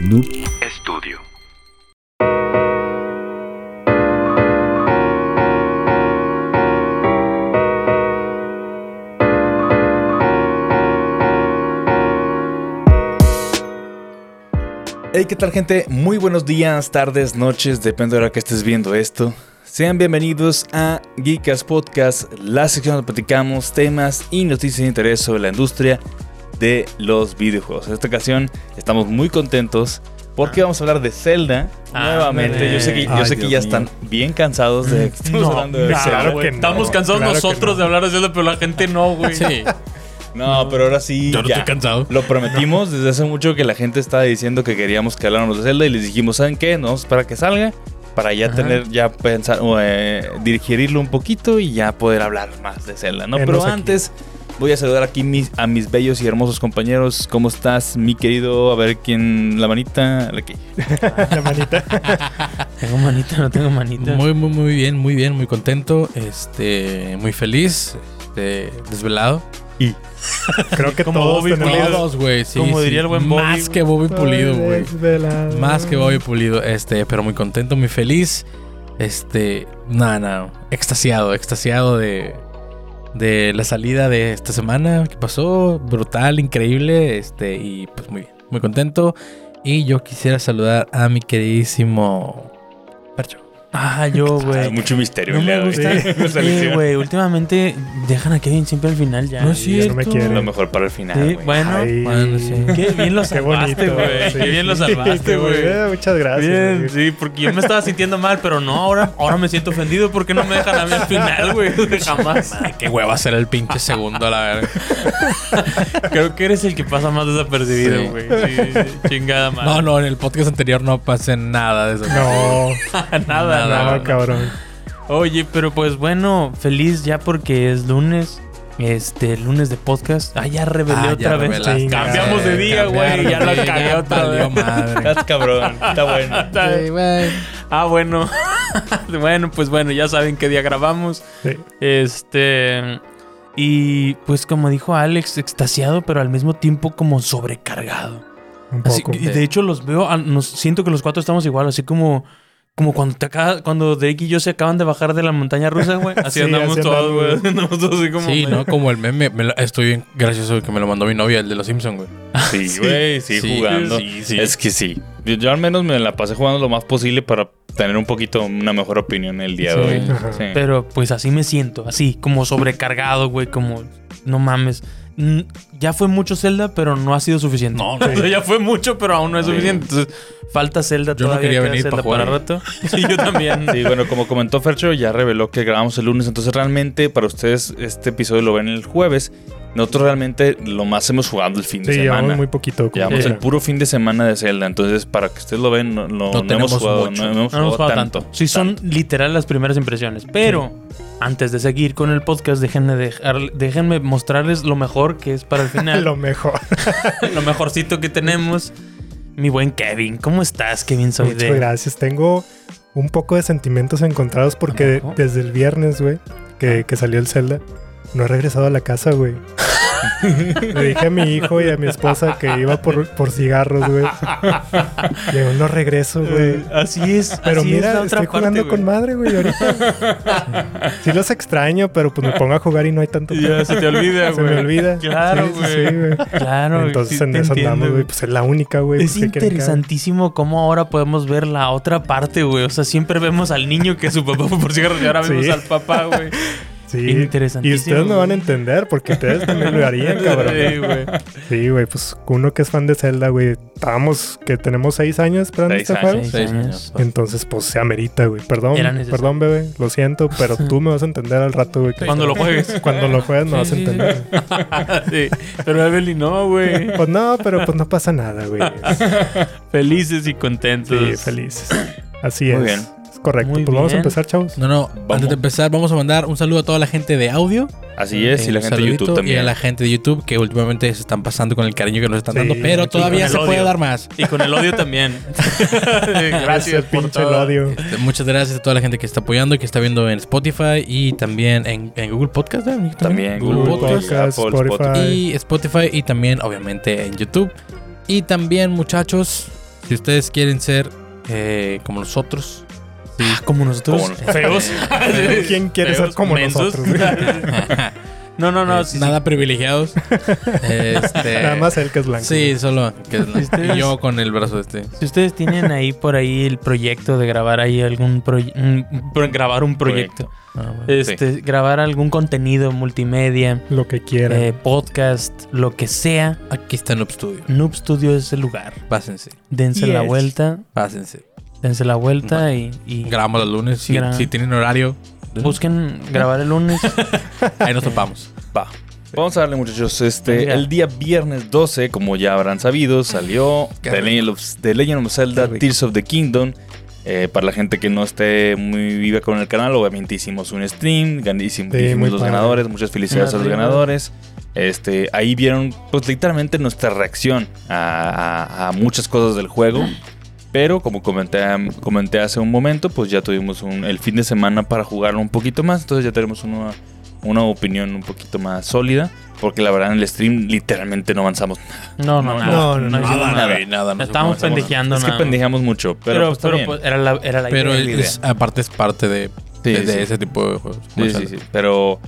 Noob Studio. Hey, ¿qué tal gente? Muy buenos días, tardes, noches, depende de la hora que estés viendo esto. Sean bienvenidos a Geekas Podcast, la sección donde platicamos temas y noticias de interés sobre la industria de los videojuegos. En esta ocasión estamos muy contentos porque vamos a hablar de Zelda Ah, nuevamente. Yo sé que, yo Ay, sé que ya mío. están bien cansados de que estemos No, hablando de claro Zelda. que no, Estamos cansados claro que nosotros no. de hablar de Zelda, pero la gente no, güey. Sí, No, pero ahora sí. yo no ya. estoy cansado. Lo prometimos desde hace mucho que la gente estaba diciendo que queríamos que habláramos de Zelda y les dijimos, ¿saben qué? No, para que salga, para ya Ajá. tener, ya pensar, o, eh, digerirlo un poquito y ya poder hablar más de Zelda, ¿no? Enos Pero aquí. Voy a saludar aquí mis- a mis bellos y hermosos compañeros. ¿Cómo estás, mi querido? A ver quién, la manita, aquí. La manita. Tengo manita, no tengo manita. Muy, muy, muy bien, muy bien, muy contento, este, muy feliz, este, desvelado. Creo que Como todos Bobby tenemos. Pulido. Todos, güey, sí. Como sí. diría el buen Bobby, Más que Bobby Pulido, güey. Más que Bobby Pulido, este, pero muy contento, muy feliz. Este, nada, nada, extasiado, extasiado de, de la salida de esta semana que pasó, brutal, increíble, este, y pues muy bien, muy contento. Y yo quisiera saludar a mi queridísimo Percho. Ah, yo, güey. mucho misterio. No me gusta. Sí, güey. Últimamente dejan a Kevin siempre al final ya. No es ya no me cierto. quiere. Lo mejor para el final, Sí, bueno. Bueno, sí. Qué bien lo Qué salvaste, bonito. güey. sí. Qué bien lo salvaste, Sí, güey. Muchas gracias. Bien, sí, porque yo me estaba sintiendo mal, pero no, ahora, ahora me siento ofendido porque no me dejan a mí al final, güey. Jamás. Qué hueva ser el pinche segundo, a la verga. Creo que eres el que pasa más desapercibido, Sí. güey. Sí, sí, chingada madre. No, no, en el podcast anterior no pasé nada de eso. No, nada, Nada, nada. no, cabrón. Oye, pero pues bueno, feliz ya porque es lunes. Este, lunes de podcast. Ah, ya revelé Ah, ya otra vez. Cambiamos de día, güey. Ya lo Sí, cagué otra vez. madre. Estás cabrón, está bueno. Está- Sí, güey. Ah, bueno. bueno, pues bueno, ya saben qué día grabamos. Sí. Este. Y pues como dijo Alex, extasiado, pero al mismo tiempo como sobrecargado. Un Así, poco. y de hecho los veo, ah, nos, siento que los cuatro estamos igual, así como, como cuando te acaba- cuando Drake y yo se acaban de bajar de la montaña rusa, güey. Así Sí, andamos así todos, güey. andamos. Andamos todos así como. Sí, ¿no? Como el meme. me lo- estoy bien gracioso que me lo mandó mi novia, el de los Simpsons, güey. Sí, güey, sí, Sí, jugando. sí, sí. Es que sí. Yo, yo al menos me la pasé jugando lo más posible para tener un poquito una mejor opinión el día de hoy. Pero pues así me siento, así, como sobrecargado, güey, como. No mames. Ya fue mucho Zelda, pero no ha sido suficiente. No, O sea, ya fue mucho, pero aún no es Sí. suficiente. Entonces, falta Zelda Yo no todavía. quería queda venir Zelda pa' jugar. para rato. Sí, yo también. Sí, bueno, como comentó Fercho, ya reveló que grabamos el lunes, entonces realmente para ustedes este episodio lo ven el jueves. Nosotros realmente lo más hemos jugado el fin de Sí, semana. llevamos muy poquito. Llevamos el puro fin de semana de Zelda, entonces para que ustedes lo ven, no, no- no hemos jugado, mucho. no hemos No jugado jugado tanto. tanto. Sí, son literal las primeras impresiones. Pero antes de seguir con el podcast, déjenme, dejar, déjenme mostrarles lo mejor que es para el final. Lo mejor. lo mejorcito que tenemos. Mi buen Kevin, ¿cómo estás, Kevin? Soy Muchas de. gracias. Tengo un poco de sentimientos encontrados porque desde el viernes, güey, que, que salió el Zelda, no he regresado a la casa, güey. Le dije a mi hijo y a mi esposa que iba por, por cigarros, güey. Le digo, no regreso, güey. Así es. Pero así es la mira, otra estoy jugando parte, con güey. madre, güey, ahorita. Sí los extraño, pero pues me pongo a jugar y no hay tanto Ya se te olvida, Se güey. me olvida. Claro, Sí, güey. sí, güey. Claro, Entonces sí en eso entiendo, andamos, güey. Pues es la única, güey. Es pues, interesantísimo cómo ahora podemos ver la otra parte, güey. O sea, siempre vemos al niño que su papá fue por cigarros y ahora Sí. vemos al papá, güey. Sí. Interesantísimo, Y ustedes me van a entender porque ustedes también lo harían, cabrón. Sí, güey. Sí, güey, pues uno que es fan de Zelda, güey. Estábamos, que tenemos seis años esperando Seis este juego. Seis Seis años. Entonces, pues se amerita, güey. Perdón, perdón, bebé. Lo siento, pero tú me vas a entender al rato, güey. Cuando lo juegues. Cuando lo juegues me vas a entender. sí. Pero Evelyn no, güey. Pues no, pero pues no pasa nada, güey. Felices y contentos. Sí, felices. Así Muy es. bien. Correcto. Muy pues vamos a bien. empezar, chavos. No, no, antes de empezar, vamos a mandar un saludo a toda la gente de audio. Así es, y Eh, la un gente de saludito, YouTube también. Y a la gente de YouTube que últimamente se están pasando con el cariño que nos están Sí, dando, pero aquí todavía se puede odio. dar más. Y con el odio también. Gracias, por pinche todo. el odio. Este, Muchas gracias a toda la gente que está apoyando y que está viendo en Spotify y también en, en Google Podcast. También Google, Google Podcast. Podcast, Apple, Spotify. Y Spotify y también obviamente en YouTube. Y también muchachos, Si ustedes quieren ser eh, como nosotros, sí, Como nosotros. Como nosotros. Feos. ¿Quién quiere ser como mensos. nosotros? no, no, no. eh, sí, sí. nada privilegiados. Este, Nada más él que es blanco. Sí, solo que es blanco. ustedes- Y yo con el brazo este. Si ustedes tienen ahí por ahí el proyecto de grabar ahí algún proyecto. grabar un proyecto. Ah, bueno. Este, grabar algún contenido multimedia, Lo que quiera. eh, podcast, lo que sea. Aquí está Noob Studio. Noob Studio es el lugar. Pásense, Dense la vuelta. pásense. Dense la vuelta y, y Grabamos los lunes. Si, tienen horario, busquen grabar el lunes. ahí nos topamos. Va. Vamos a darle, muchachos. Este, el día viernes 12, como ya habrán sabido, salió The. Legend, of, The Legend of Zelda. Tears of the Kingdom. Eh, para la gente que no esté muy viva con el canal, obviamente hicimos un stream, hicimos, Sí, los padre. ganadores, muchas felicidades a los ganadores. Este, ahí vieron, pues literalmente nuestra reacción a, a- a muchas cosas del juego. Pero como comenté, comenté hace un momento, pues ya tuvimos un- el fin de semana para jugarlo un poquito más. Entonces ya tenemos una, una opinión un poquito más sólida. Porque la verdad en el stream literalmente no avanzamos. No, no, No, nada. no, nada, nada. nada. no Estábamos pendejeando es que nada. pendejamos mucho. Pero, Pero, pues, pero, bien. pues, era la, era la Pero idea. idea. aparte es parte de, Sí, de, ese tipo de juegos. Sí, sí, sí. Pero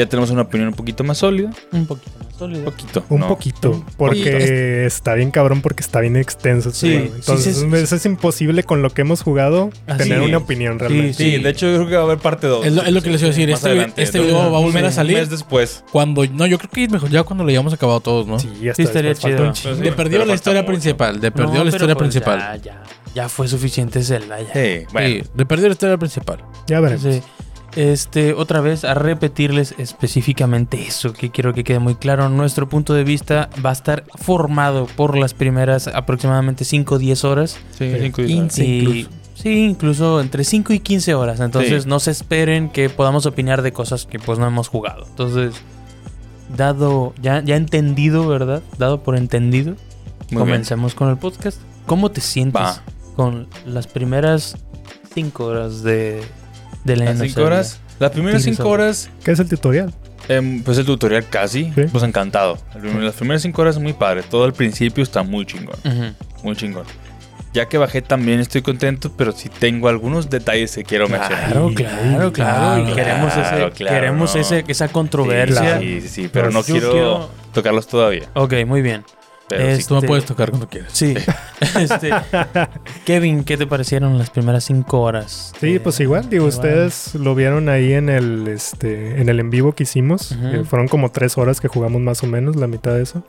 ya tenemos una opinión un poquito más sólida. Un poquito más Un sólido. poquito. Un ¿no? poquito, porque está bien cabrón porque está bien extenso. Sí, sí, Entonces sí, sí. es, es imposible con lo que hemos jugado Así tener es. una opinión realmente. Sí, de hecho yo creo que va a haber parte 2. Es lo, es lo que les iba a decir. Más Este, adelante. este video va a volver a Un salir mes después. cuando... No, yo creo que es mejor ya cuando lo hayamos acabado todos, ¿no? Sí, Sí, estaría un chido. De Sí, perdió pero la historia mucho. principal. De perdió No, la historia pues principal. Ya, ya, ya fue suficiente Zelda. Ya. Sí, bueno. Sí, de perdió la historia principal. Ya veremos. Sí. Este, otra vez, a repetirles específicamente eso, que quiero que quede muy claro. Nuestro punto de vista va a estar formado por las primeras aproximadamente 5 o 10 horas. Sí, cinco y- 15 Y- incluso. Sí, incluso entre 5 y 15 horas. Entonces Sí. no se esperen que podamos opinar de cosas que pues no hemos jugado. Entonces, dado, ya, ya entendido, ¿verdad? Dado por entendido, Muy bien. comencemos con el podcast. ¿Cómo te sientes con las primeras 5 horas de, de la Las cinco horas. Las primeras cinco horas, ¿Qué es el tutorial? em, pues el tutorial casi, Sí. pues encantado. Las primeras cinco horas muy padre. Todo al principio está muy chingón, Ujú. muy chingón. Ya que bajé también estoy contento, pero sí tengo algunos detalles que quiero mencionar. Claro, Sí, claro, claro. Y claro, queremos, ese, claro, claro, queremos no. ese, esa controversia. Sí, sí, sí, pero Pues no quiero, quiero- tocarlos todavía. Ok, muy bien. Pero sí. Tú me Este- puedes tocar cuando quieras. Sí. este, Kevin, ¿qué te parecieron las primeras cinco horas? Sí, Eh, pues igual, digo, igual. ustedes lo vieron ahí en el este en el en vivo que hicimos. Eh, fueron como tres horas que jugamos más o menos, la mitad de eso.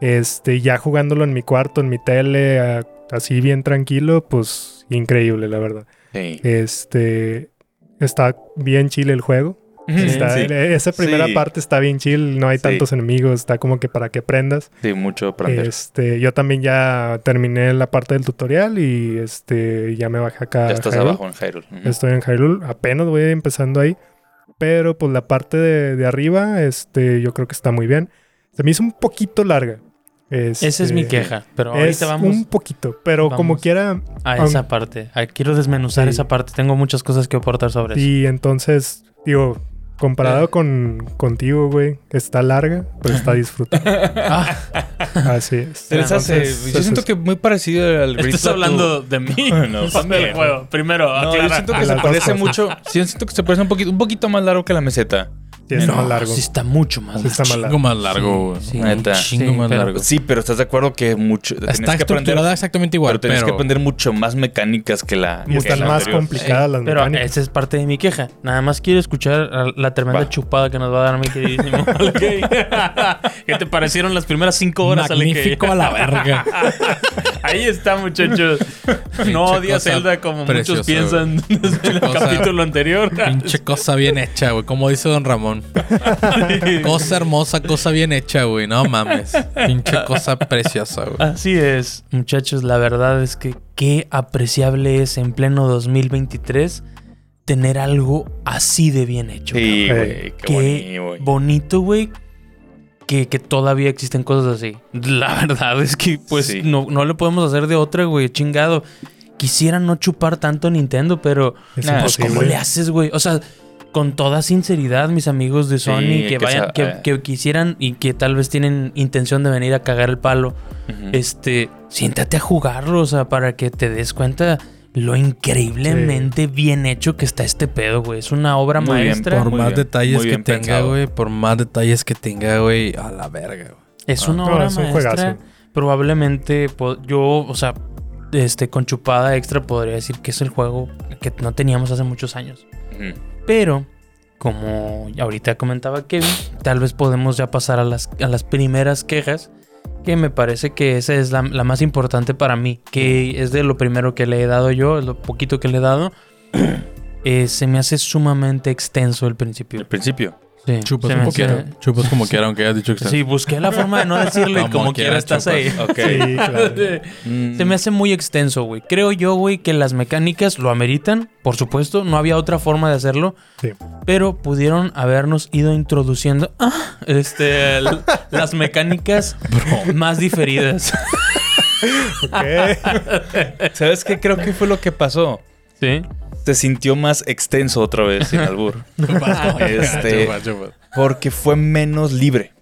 Este, ya jugándolo en mi cuarto, en mi tele, a- así bien tranquilo, pues increíble, la verdad. Sí. Este, está bien chile el juego. Está- Sí. eh, Esa primera Sí. parte está bien chill, no hay Sí. tantos enemigos, está como que para que prendas. Sí, mucho aprender. Este, yo también ya terminé la parte del tutorial y este ya me bajé acá. ya estás Hyrule. abajo en Hyrule. Ujú. Estoy en Hyrule, apenas voy empezando ahí. Pero pues la parte de, de arriba, este, yo creo que está muy bien. Se me hizo un poquito larga. Esa es mi Este, queja, pero Es ahorita vamos un poquito, pero como vamos. quiera. a aun- esa parte. Ah, Quiero desmenuzar Sí. esa parte. Tengo muchas cosas que aportar sobre eso. Y entonces, digo, comparado Eh. con contigo, güey, está larga, pero está disfrutable. Ah, Así es. Hace- Entonces, yo eso siento es- que muy parecido al Great estás hablando de mí. No, del juego. Primero, No, yo siento que se parece cosas. mucho. Sí, yo siento que se parece un poquito, un poquito más largo que la meseta. Sí, está No, más largo. Sí, está mucho más. Sí, está más Chingo largo. más largo, güey. Sí, Neta. Un chingo sí, más pero- largo. Sí, pero estás de acuerdo que mucho. Está Tienes que aprender, exactamente igual, pero tienes pero... que aprender mucho más mecánicas que la. Que están la más anterior. complicadas las Pero mecánicas. esa es parte de mi queja. Nada más quiero escuchar la tremenda Va. chupada que nos va a dar mi queridísimo. ¿Qué te parecieron las primeras cinco horas? Magnífico a la verga. Ahí está, muchachos. No odia Zelda como preciosa, muchos piensan desde el capítulo anterior. Pinche cosa bien hecha, güey. Como dice Don Ramón. Cosa hermosa, cosa bien hecha, güey. No mames. Pinche cosa preciosa, güey. Así es, muchachos. La verdad es que qué apreciable es en pleno 2023 tener algo así de bien hecho. Sí, cabrón. güey. Qué, Qué bonito, güey. Que, que todavía existen cosas así. La verdad es que, pues, Sí. no, no le podemos hacer de otra, güey. Chingado. Quisiera no chupar tanto Nintendo, pero Es pues. ¿cómo le haces, güey? O sea, con toda sinceridad, mis amigos de Sony Sí, que que vayan, que, eh. que quisieran y que tal vez tienen intención de venir a cagar el palo, este, siéntate a jugarlo, o sea, para que te des cuenta lo increíblemente bien hecho que está este pedo, güey. Es una obra Muy bien, maestra. Por Muy más bien, detalles muy que bien tenga, pensado. güey. Por más detalles que tenga, güey. A la verga, güey. Es Ah. una obra es un maestra. juegazo. Probablemente yo, o sea, este, con chupada extra podría decir que es el juego que no teníamos hace muchos años. Pero, como ahorita comentaba Kevin, tal vez podemos ya pasar a las, a las primeras quejas. Que me parece que esa es la, la más importante para mí. Que es de lo primero que le he dado yo, lo poquito que le he dado. Eh, se me hace sumamente extenso el principio. Al principio. Sí, Chupas como quiera. Chupas como quiera, aunque hayas dicho que Sí, busqué la forma de no decirlo y Como como quiera, quiera estás chupas. ahí. Ok. Sí, claro. Mm, Se me hace muy extenso, güey. Creo yo, güey, que las mecánicas lo ameritan, por supuesto. No había otra forma de hacerlo. Sí. Pero pudieron habernos ido introduciendo ah, este, las mecánicas más diferidas. Ok. ¿Sabes qué? Creo que fue lo que pasó. ¿Sí? Se sintió más extenso otra vez sin albur. Este-. Porque fue menos libre.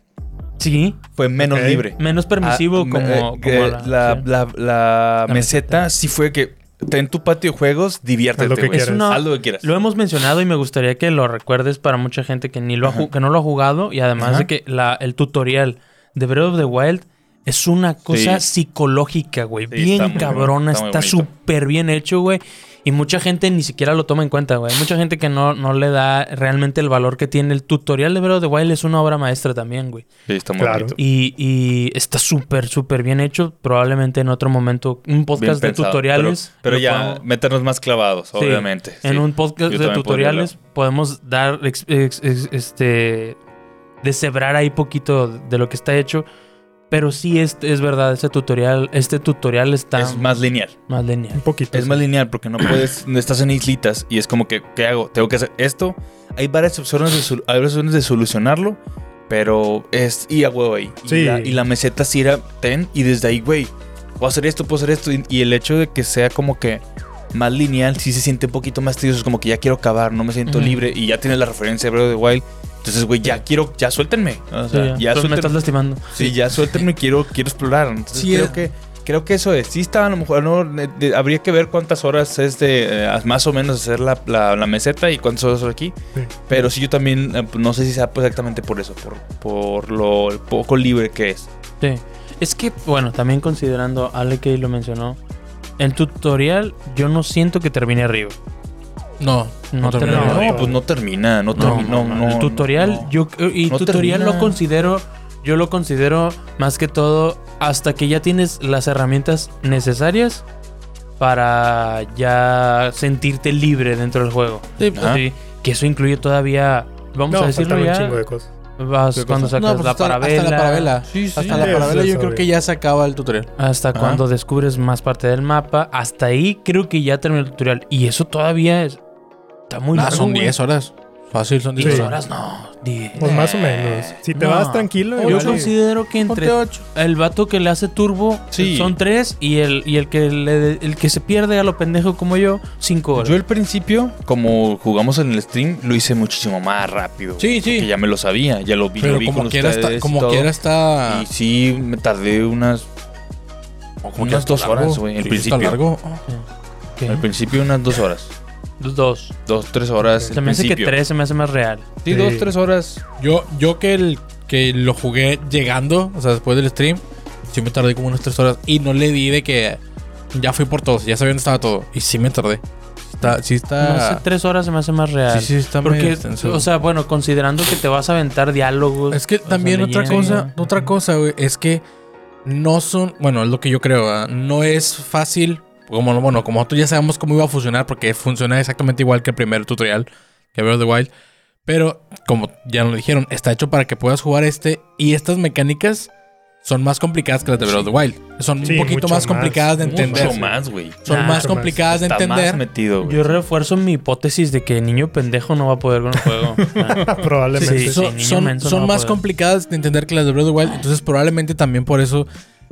Sí. Fue menos libre. Menos permisivo Ah, como, eh, como la, la, sí. la- la La meseta sí fue que ten tu patio de juegos, diviértete, Haz lo que quieras. una- Haz lo que quieras. Lo hemos mencionado y me gustaría que lo recuerdes para mucha gente que ni lo ha que no lo ha jugado y además Ajá. de que la, el tutorial de Breath of the Wild es una cosa psicológica, güey. Sí, bien está cabrona, está muy está bonito. súper bien hecho, güey. Y mucha gente ni siquiera lo toma en cuenta, güey. Hay mucha gente que no, no le da realmente el valor que tiene. El tutorial de Breath of the Wild es una obra maestra también, güey. Sí, está muy Claro. Y, y está súper, súper bien hecho. Probablemente en otro momento, un Bien podcast de pensado. tutoriales. Pero, ya, meternos más clavados, Sí, obviamente. En sí. un podcast Yo de tutoriales podemos dar, ex- ex- ex- este, deshebrar ahí poquito de lo que está hecho. Pero sí es, es verdad, ese tutorial, este tutorial está Es más lineal. más lineal. Un poquito. Es sí. más lineal porque no puedes, estás en islitas y es como que, ¿qué hago? Tengo que hacer esto. Hay varias opciones de, sol- hay varias opciones de solucionarlo, pero es ir a huevo ahí. Y, Sí. la, y la meseta sí era ten y desde ahí, güey, puedo hacer esto, puedo hacer esto. Y, y el hecho de que sea como que más lineal, sí se siente un poquito más tedioso. Es como que ya quiero acabar, no me siento Ujú. libre y ya tienes la referencia de Breath of the Wild. Entonces, güey, ya quiero, ya suéltenme. O Sí, sea, ya, ya Pero me estás lastimando. Sí, ya suéltenme, quiero, quiero explorar. Entonces Sí, creo es- que creo que eso es. Sí está, a lo mejor no, de- de- habría que ver cuántas horas es de eh, más o menos hacer la, la- la meseta y cuántas horas son aquí. Sí. Pero sí yo también eh, no sé si sea pues, exactamente por eso, por, por lo poco libre que es. Sí. Es que, bueno, también considerando, Ale que lo mencionó, el tutorial yo no siento que termine arriba. No, No no, termina. No, No. pues no termina, no No, termina. No, el tutorial, no. yo y No tutorial termina. lo considero, yo lo considero más que todo hasta que ya tienes las herramientas necesarias para ya sentirte libre dentro del juego. Sí. Sí, que eso incluye todavía, vamos No, a decirlo un ya, chingo de cosas. vas ¿Qué cuando cosa? sacas No, pues la hasta, parabela, hasta la parabela. Sí, sí. Hasta la parabela yo creo que ya se acaba el tutorial. hasta Ajá. cuando descubres más parte del mapa, hasta ahí creo que ya terminó el tutorial y eso todavía es, está muy Ah, largo, son güey. 10 horas. Fácil, son 10 10 Sí. horas, no, 10. Pues más o menos. Si te No. vas tranquilo, Yo igual y- considero que entre Ponte 8. el vato que le hace turbo Sí. son tres y el, y el que le- el que se pierde a lo pendejo como yo, cinco horas. Yo al principio, como jugamos en el stream, lo hice muchísimo más rápido. Sí, sí. Que ya me lo sabía, ya lo vi, lo Pero vi como con quiera, está, y como todo. quiera está. Y sí, me tardé unas, como unas dos horas, güey, al Sí, principio. Está largo. ¿Qué? al principio unas dos horas. Dos. Dos, tres horas. Se me hace que principio. tres se me hace más real. Sí, Sí. dos, tres horas. Yo, yo que, el, que lo jugué llegando, o sea, después del stream, sí me tardé como unas 3 horas. Y no le di de que ya fui por todos, ya sabía dónde estaba todo. Y sí me tardé. Está, sí hace está. tres horas se me hace más real. Sí, sí, está medio Porque, extenso. o sea, bueno, considerando que te vas a aventar diálogos. Es que o sea, también otra leyendo. cosa, otra cosa, güey, es que no son, bueno, es lo que yo creo, ¿verdad? no es fácil, como bueno, como nosotros ya sabemos cómo iba a funcionar, porque funciona exactamente igual que el primer tutorial que Breath of the Wild, pero como ya nos lo dijeron, está hecho para que puedas jugar este y estas mecánicas son más complicadas que las de Breath of the Wild. Son Sí, un poquito más complicadas de entender. Mucho más, güey. Son Nah, más complicadas de Está más entender. metido. Yo refuerzo mi hipótesis de que niño pendejo no va a poder con el juego. Ah, Probablemente. Sí, sí. son, niño son- menso son no va a más complicadas de entender que las de Breath of the Wild. Entonces, probablemente también por eso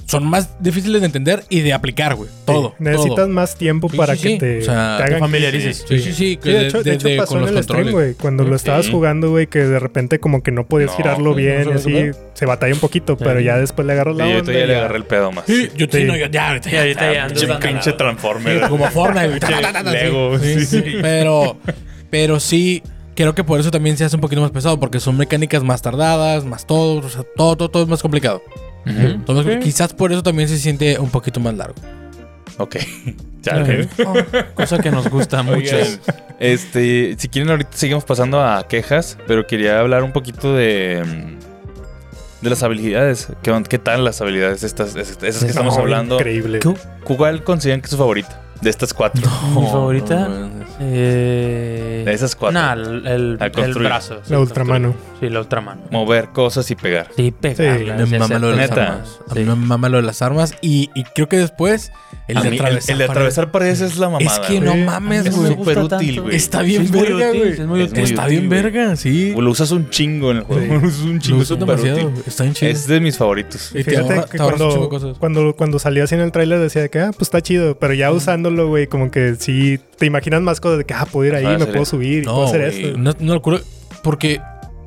son más difíciles de entender y de aplicar, güey. Todo. Sí, necesitas todo. más tiempo Sí, para sí, que sí. te, O sea, te te hagan familiarices. Sí, sí, sí. Sí, de hecho, de hecho de- pasó con en los el stream, güey. Cuando lo estabas jugando, güey, que de repente como que no podías No, girarlo bien no y así. Se batalla un poquito, pero ya después le agarras la yo onda. todavía y le agarré el pedo más. Sí, yo Sí. sí, no, ya, ya, ahorita ya. ahorita ya Pinche, pinche Transformer. Como Fortnite, güey. Lego, sí. sí. Pero, pero sí, creo que por eso también se hace un poquito más pesado, porque son mecánicas más tardadas, más todo, o sea, todo, todo, todo es más complicado. Quizás por eso también se siente un poquito más largo. Ok. Chale. Oh, cosa que nos gusta mucho. Este, si quieren ahorita seguimos pasando a quejas, pero quería hablar un poquito de mm, de las habilidades. ¿Qué, qué tal las habilidades estas esas que estamos hablando? Increíble. ¿Cuál consideran que es su favorita de estas cuatro? Mi favorita. no, no. Eh... De esas cuatro. Nah, el, el, el brazo. sí, La ultramano. Sí, la ultramano. Mover cosas y pegar. Sí, pegarla. Me mama lo de las Neta. armas. A Sí. mí me mama lo de las armas. Y, y creo que después el A de mí, el, atravesar. el de paredes. atravesar paredes es la mamada. Es que güey. no güey. mames, Es güey. súper útil, güey. Está bien Sí, es verga, útil, güey. es muy Es útil. Está bien güey. verga, sí. Lo usas un chingo en el juego. Sí. Lo usas un Lo chingo súper demasiado. útil. Está bien chido. Es de mis favoritos. Y Fíjate que cuando, cuando salía así en el tráiler decía que, ah, pues está chido. Pero ya usándolo, güey, como que sí te imaginas más cosas de que, ah, puedo ir ahí, me puedo subir, y puedo No, hacer esto. no, no lo curo. Porque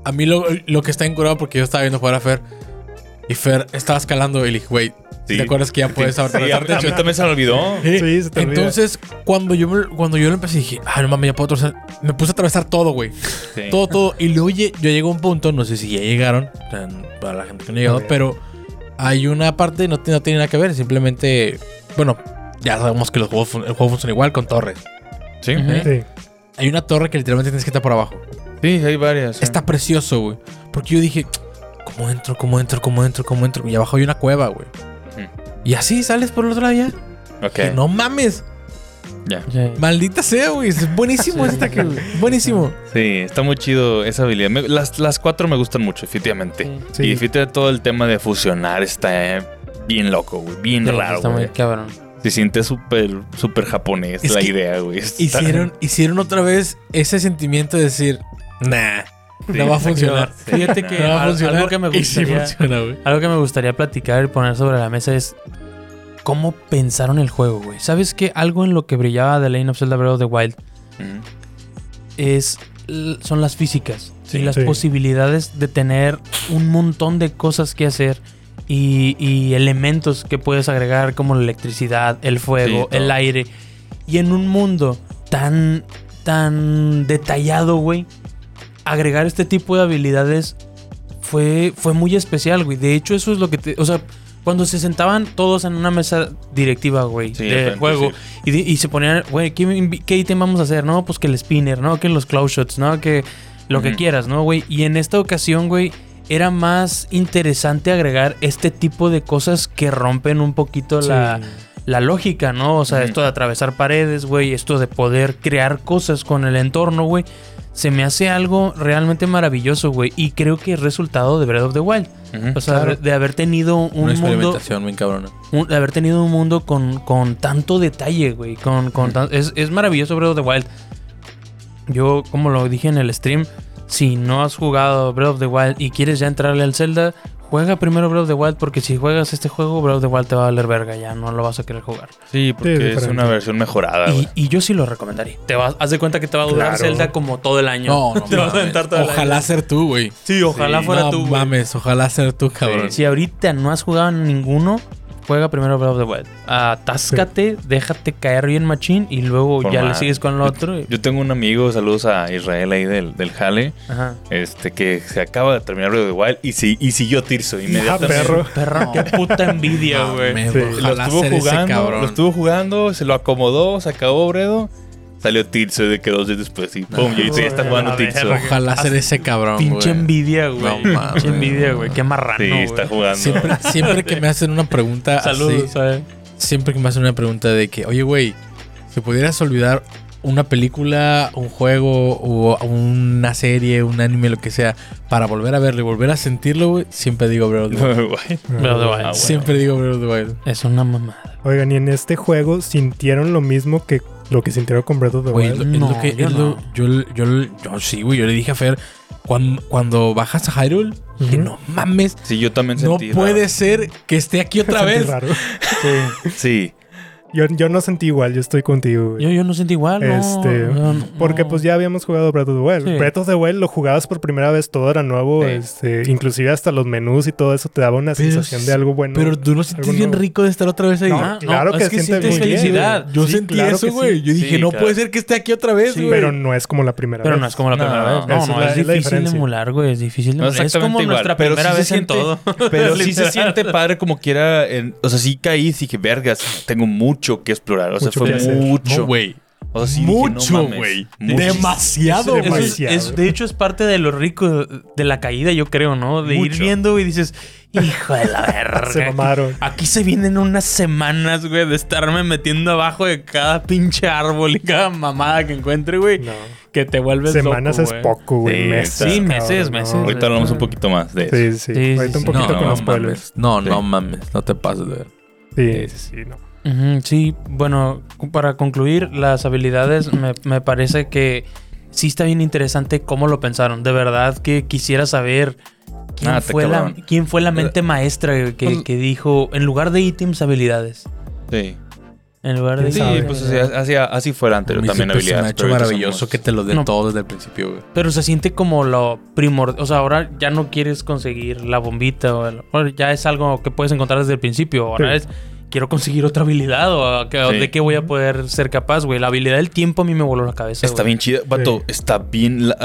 a mí lo, lo que está encurado, porque yo estaba viendo jugar a Fer. Y Fer estaba escalando y le dije, güey, Sí. ¿te acuerdas que ya puedes Sí, a, atravesar a mí también se me olvidó. Sí. Sí, se te. Entonces, cuando yo, me- cuando yo lo empecé, dije, ah, no mames, ya puedo atravesar. Me puse a atravesar todo, güey. Sí. Todo, todo. Y luego yo llego a un punto, no sé si ya llegaron, para la gente que no ha llegado, pero hay una parte, no, tiene- no tiene nada que ver, simplemente, bueno, ya sabemos que los juegos, el juego funciona igual con torres. Sí. Hay una torre que literalmente tienes que estar por abajo. Sí, hay varias. Está precioso, güey. Porque yo dije, ¿cómo entro, cómo entro, cómo entro, cómo entro? Y abajo hay una cueva, güey. Y así sales por el otro lado ya. Ok. Que no mames. Ya. Maldita sea, güey. Es buenísimo ese ataque, güey. Buenísimo. Sí, está muy chido esa habilidad. Me- las, las cuatro me gustan mucho, efectivamente. Sí. Y definitivamente todo el tema de fusionar está eh, bien loco, güey. Bien Sí, raro, Está muy güey. cabrón. Se siente súper, súper japonés Es la idea, güey. Hicieron, hicieron otra vez ese sentimiento de decir, nah, Sí, no va a funcionar. Fíjate no. que No va a funcionar. algo que me sí gustaría, funciona, algo que me gustaría platicar y poner sobre la mesa es cómo pensaron el juego, güey. ¿Sabes qué? Algo en lo que brillaba The Lane of Zelda Breath of the Wild es son las físicas Sí. y las Sí. posibilidades de tener un montón de cosas que hacer y, y elementos que puedes agregar como la electricidad, el fuego, Sí, el aire y en un mundo tan tan detallado, güey, agregar este tipo de habilidades fue fue muy especial, güey. De hecho, eso es lo que te, o sea, cuando se sentaban todos en una mesa directiva, güey, Sí, de juego, sí. y, se ponían, güey, ¿qué, invi- ¿qué ítem vamos a hacer? No, pues que el spinner, ¿no? Que los claw shots, ¿no? Que lo que quieras, ¿no, güey? Y en esta ocasión, güey, era más interesante agregar este tipo de cosas que rompen un poquito la, la lógica, ¿no? O sea, esto de atravesar paredes, güey, esto de poder crear cosas con el entorno, güey. Se me hace algo realmente maravilloso, güey. Y creo que es resultado de Breath of the Wild. O sea, Claro. de haber tenido un Una mundo experimentación muy cabrona. un- de haber tenido un mundo con, con tanto detalle, güey. Con, con tan- es, es maravilloso Breath of the Wild. Yo, como lo dije en el stream, si no has jugado Breath of the Wild y quieres ya entrarle al Zelda, juega primero Breath of the Wild porque si juegas este juego, Breath of the Wild te va a valer verga, ya no lo vas a querer jugar. Sí, porque Sí, es una versión mejorada, Y, yo sí lo recomendaría. Te vas, haz de cuenta que te va a durar Claro. Zelda como todo el año. No, no te vas a aventar todo el Ojalá año. ser tú, güey. Sí, ojalá Sí. fuera no tú, güey. mames, ojalá ser tú, cabrón. Si ahorita no has jugado ninguno, juega primero Breath of the Wild. Atáscate, déjate caer bien machín y luego Por ya le sigues con el otro. y- Yo tengo un amigo, saludos a Israel ahí del, del Jale, Ajá. este que se acaba de terminar Breath of the Wild y, sí, y siguió Tirso Ah, inmediatamente. perro. Perra, qué puta envidia, güey. Sí. Lo estuvo jugando, lo estuvo jugando, se lo acomodó, se acabó Bredo, salió Tirso de que dos días después y pum, y ahorita ya está jugando güey. Ojalá ser ese cabrón, Pinche envidia, güey. No mames. Pinche envidia, güey. Qué marrano, Sí, está jugando. Siempre, siempre que me hacen una pregunta Saludos, así, ¿sabes? siempre que me hacen una pregunta de que, oye, güey, si pudieras olvidar una película, un juego o una serie, un anime, lo que sea, para volver a verlo y volver a sentirlo, güey, siempre digo Breath of the Wild. Breath of the Wild. Ah, bueno. Siempre digo Breath of the Wild. Es una mamada. Oigan, y en este juego sintieron lo mismo que lo que sintieron con Breath of the Güey, lo- es No, lo que yo es lo- no. yo, yo, yo sí, güey, yo le dije a Fer, cuando, cuando bajas a Hyrule, Ujú. no mames. Sí, yo también No sentí. puede raro. ser que esté aquí otra vez. raro. Sí. Yo, yo no sentí igual, yo estoy contigo. Yo, yo no sentí igual, no. Este, no, no. Porque pues ya habíamos jugado Breath of the Wild. Sí. Breath of the Wild lo jugabas por primera vez, todo era nuevo. Sí. Este, inclusive hasta los menús y todo eso te daba una Pero sensación de algo bueno. Pero tú no sientes bien nuevo. rico de estar otra vez ahí. No, Ah, claro no, que es que siente sientes muy felicidad. Yo Sí, sentí claro eso, güey. Yo dije, Sí, no claro. puede ser que esté aquí otra vez, Sí, güey. Pero no es como la primera Pero vez. no es como la No, primera vez. No, no, es difícil diferencia. emular, güey. Es difícil No emular. Es exactamente como igual, nuestra pero primera vez en siente- todo. Pero sí se siente padre como quiera. en- o sea, sí caí y dije, vergas, tengo mucho que explorar. O sea, Mucho fue mucho. No, güey. O sea, sí dije, no Mucho, güey. Demasiado, güey. es- demasiado. es- de hecho, es parte de lo rico de la caída, yo creo, ¿no? De ir Mucho. viendo y dices, hijo de la Se verga. mamaron. Aquí se vienen unas semanas, güey, de estarme metiendo abajo de cada pinche árbol y cada mamada que encuentre, güey. No. Que te vuelves Semanas loco, es poco, güey. Sí, meses. sí, meses, cabrón, meses. no. Ahorita hablamos un poquito más de eso. Sí, sí. Sí, sí, Ahorita un poquito No, con no los mames. No, Sí. no mames. No te pases de ver. Sí, sí, sí, no. Sí, bueno, para concluir, las habilidades me, me parece que sí está bien interesante cómo lo pensaron. De verdad que quisiera saber quién, Ah, fue, la, quién fue la mente maestra que, Pues- que dijo, en lugar de ítems, habilidades. Sí. En lugar de ¿Quién Sí, pues así, así, así fue el A anterior también siempre se me habilidades. ha hecho maravilloso somos- que te lo den No. todo desde el principio, güey. Pero se siente como lo primordial. O sea, ahora ya no quieres conseguir la bombita. O el- bueno, ya es algo que puedes encontrar desde el principio. Ahora Sí. es. Quiero conseguir otra habilidad. O a- que- Sí. de qué voy a poder ser capaz, güey. La habilidad del tiempo a mí me voló la cabeza. Está güey. bien chida. Vato, Sí. está bien. la-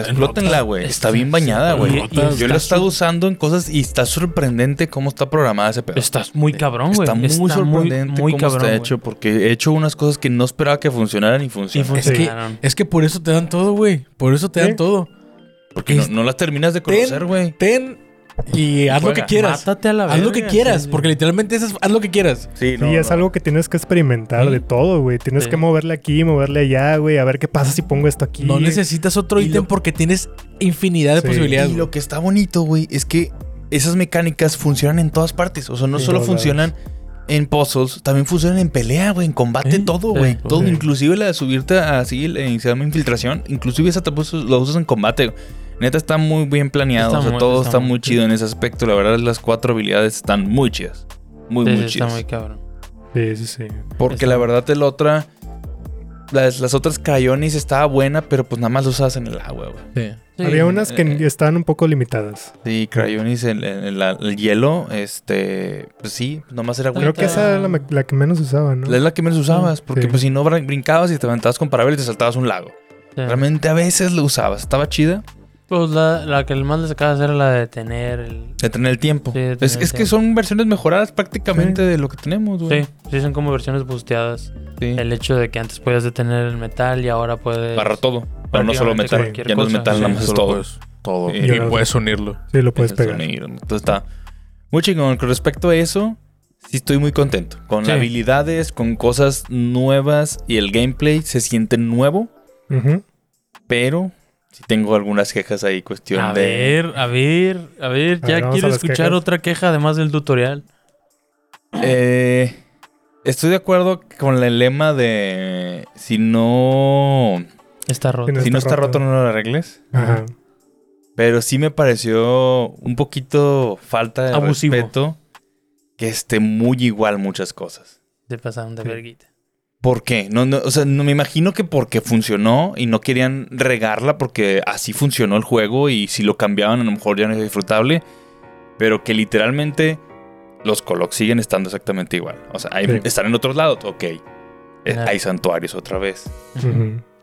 Explótenla, güey. Está está- bien bañada, güey. Yo está lo he estado usando en cosas y está sorprendente cómo está programada ese pedo. Estás muy cabrón, güey. Está muy sorprendente muy cómo cabrón, está güey. hecho porque he hecho unas cosas que no esperaba que funcionaran y Y funcionan. Es que, es que por eso te dan todo, güey. Por eso te dan todo. porque no, no las terminas de conocer, güey. Ten y haz lo que quieras. Mátate a la Haz lo que quieras, sí, porque literalmente es, haz lo que quieras. Sí, Sí, es algo que tienes que experimentar Sí. de todo, güey. Tienes Sí. que moverle aquí, moverle allá, güey. A ver qué pasa si pongo esto aquí. No necesitas otro ítem lo- porque tienes infinidad de Sí. posibilidades. Y lo que está bonito, güey, es que esas mecánicas funcionan en todas partes. O sea, no Sí, solo funcionan en puzzles, también funcionan en pelea, güey, en combate, todo, sí, güey. todo, sí. inclusive la de subirte así, se llama infiltración. Inclusive esa te lo usas en combate. güey. Neta está muy bien planeado. Está o sea, muy- todo está está muy chido en ese aspecto. La verdad, las cuatro habilidades están muy chidas. Muy, Sí, muy sí, está chidas. muy cabrón. Sí, sí, sí. Porque está- la verdad, el otra. Las, las otras Cryonis estaba buena, pero pues nada más lo usabas en el agua, güey. Sí. Sí. Había unas que eh, estaban un poco limitadas. Sí, Cryonis, en, en- en la- el hielo, este, pues sí, nomás era Creo que esa era la, que menos usaba, ¿no? Es la que menos usabas, porque Sí. pues si no brin- brincabas y te aventabas con parabel y te saltabas un lago. Sí. Realmente a veces lo usabas, estaba chida Pues la, la que más le sacabas era la de tener el... de tener el tiempo. Sí, de es tener el es que son versiones mejoradas prácticamente de lo que tenemos, güey. Sí, sí, son como versiones busteadas. Sí. El hecho de que antes podías detener el metal y ahora puedes... Barra todo. Pero no solo metal. Ya no es metal, Sí, nada más es todo. puedes- todo. Sí. Y puedes unirlo. Sí, lo puedes pegar. Entonces está muy chingón. Con respecto a eso, sí estoy muy contento. Con Sí. habilidades, con cosas nuevas y el gameplay se siente nuevo, pero sí tengo algunas quejas ahí, cuestión A de... ver, a ver, a ver, A ya ver, vamos quiero escuchar quejas. otra queja además del tutorial. Eh, estoy de acuerdo con el lema de si no Está roto. Si no está está roto roto. no lo arregles. Ajá. Pero sí me pareció un poquito falta de Abusivo. respeto que esté muy igual muchas cosas. Se pasaron de Sí. verguita. ¿Por qué? No, no, o sea, no me imagino que porque funcionó y no querían regarla porque así funcionó el juego y si lo cambiaban a lo mejor ya no es disfrutable. Pero que literalmente los Colocs siguen estando exactamente igual. O sea, hay- Sí. están en otros lados, ok. Eh. Hay santuarios otra vez.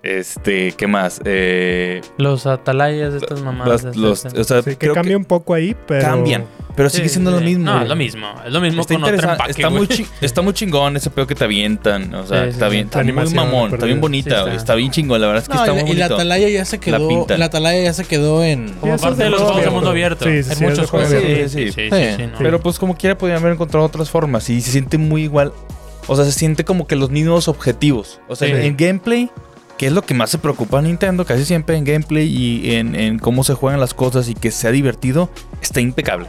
Este, ¿qué más? Eh, Los atalayas de estas mamadas. las- de los, estas- o sea, Sí, que creo cambia un poco ahí, pero... cambian, pero sigue siendo sí, lo mismo. No, güey. es lo mismo. Es lo mismo Está, con otro interesante, empaque, está, muy güey. chi- está muy chingón ese pedo que te avientan. O sea, Sí, sí, está sí. bien, está La muy mamón, está bien bonita, Sí, está. güey, está bien chingón. La verdad es que No, está y, la, muy y la bonito. atalaya ya se quedó. pintan. La, atalaya ya se quedó en. Como parte de los juego juegos de abierto. mundo abierto. Sí, sí, muchos juego juegos. Sí, sí, sí. Pero pues como quiera podrían haber encontrado otras formas y se siente muy igual. O sea, se siente como que los mismos objetivos. O sea, Sí. en gameplay, que es lo que más se preocupa a Nintendo, casi siempre en gameplay y en, en cómo se juegan las cosas y que sea divertido, está impecable.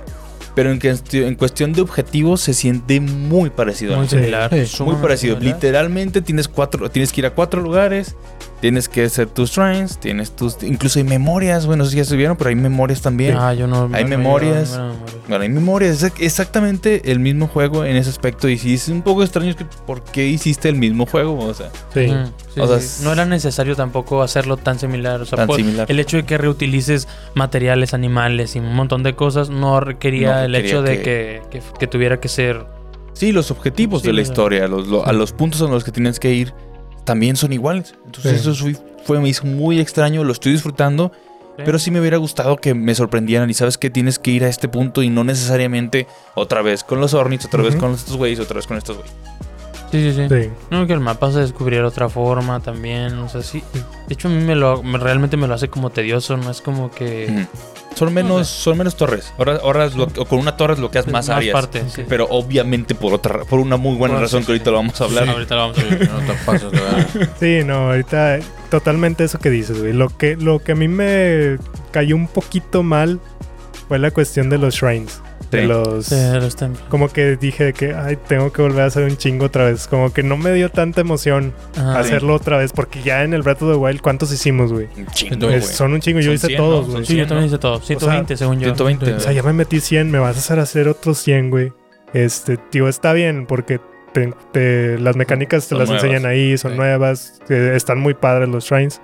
Pero en, cuestión- en cuestión de objetivos se siente muy parecido. a muy Nintendo. similar. Sí. Muy parecido. similar. Literalmente tienes cuatro, tienes que ir a cuatro lugares Tienes que hacer tus shrines, tienes tus... Incluso hay memorias, bueno, no sé si ya subieron, pero hay memorias también. Ah, yo no. Hay no- memorias. no- no- no- Bueno, hay memorias, es exactamente el mismo juego en ese aspecto. Y sí, es un poco extraño es que por qué hiciste el mismo juego, o sea, Sí. Ujú, sí, O sea, sí. No era necesario tampoco hacerlo tan similar. O sea, tan por- similar. el hecho de que reutilices materiales, animales y un montón de cosas no requería No el hecho de que- que, tuviera que ser. Sí, los objetivos Sí, de la historia, los, lo- a los puntos a los que tienes que ir, también son iguales. Entonces Sí. eso fue, fue- me hizo muy extraño, lo estoy disfrutando, pero sí me hubiera gustado que me sorprendieran y sabes que tienes que ir a este punto y no necesariamente otra vez con los Ornits, otra vez Ujú. con estos güeyes, otra vez con estos güeyes. Sí, sí, sí. Sí. No, que el mapa se descubriera de otra forma también. O sea, sí. De hecho, a mí me lo, me- realmente me lo hace como tedioso. No es como que. Ujú. Son menos, son menos torres. Ahora, ahora es lo- o con una torre bloqueas es más, áreas. parte, sí. Pero obviamente por otra por una muy buena Bueno, razón sí, que ahorita sí. lo vamos a hablar. Ahorita lo vamos a te pases de verdad. Sí, no, ahorita totalmente eso que dices, güey. Lo que, lo que a mí me cayó un poquito mal fue la cuestión de los shrines. De los... Sí, los templos. Como que dije que, ay, tengo que volver a hacer un chingo otra vez. Como que no me dio tanta emoción Ajá. hacerlo otra vez. Porque ya en el Breath of the Wild, ¿cuántos hicimos, güey? Un chingo. Son un chingo. Yo hice 100, todos, güey. Sí, yo 100, también hice todo. 120, según yo. 120. O sea, ya me metí 100, me vas a hacer hacer otros 100, güey. Este, tío, está bien porque te- te- las mecánicas te Son las nuevas. enseñan ahí, son Sí. nuevas, eh, están muy padres los shrines,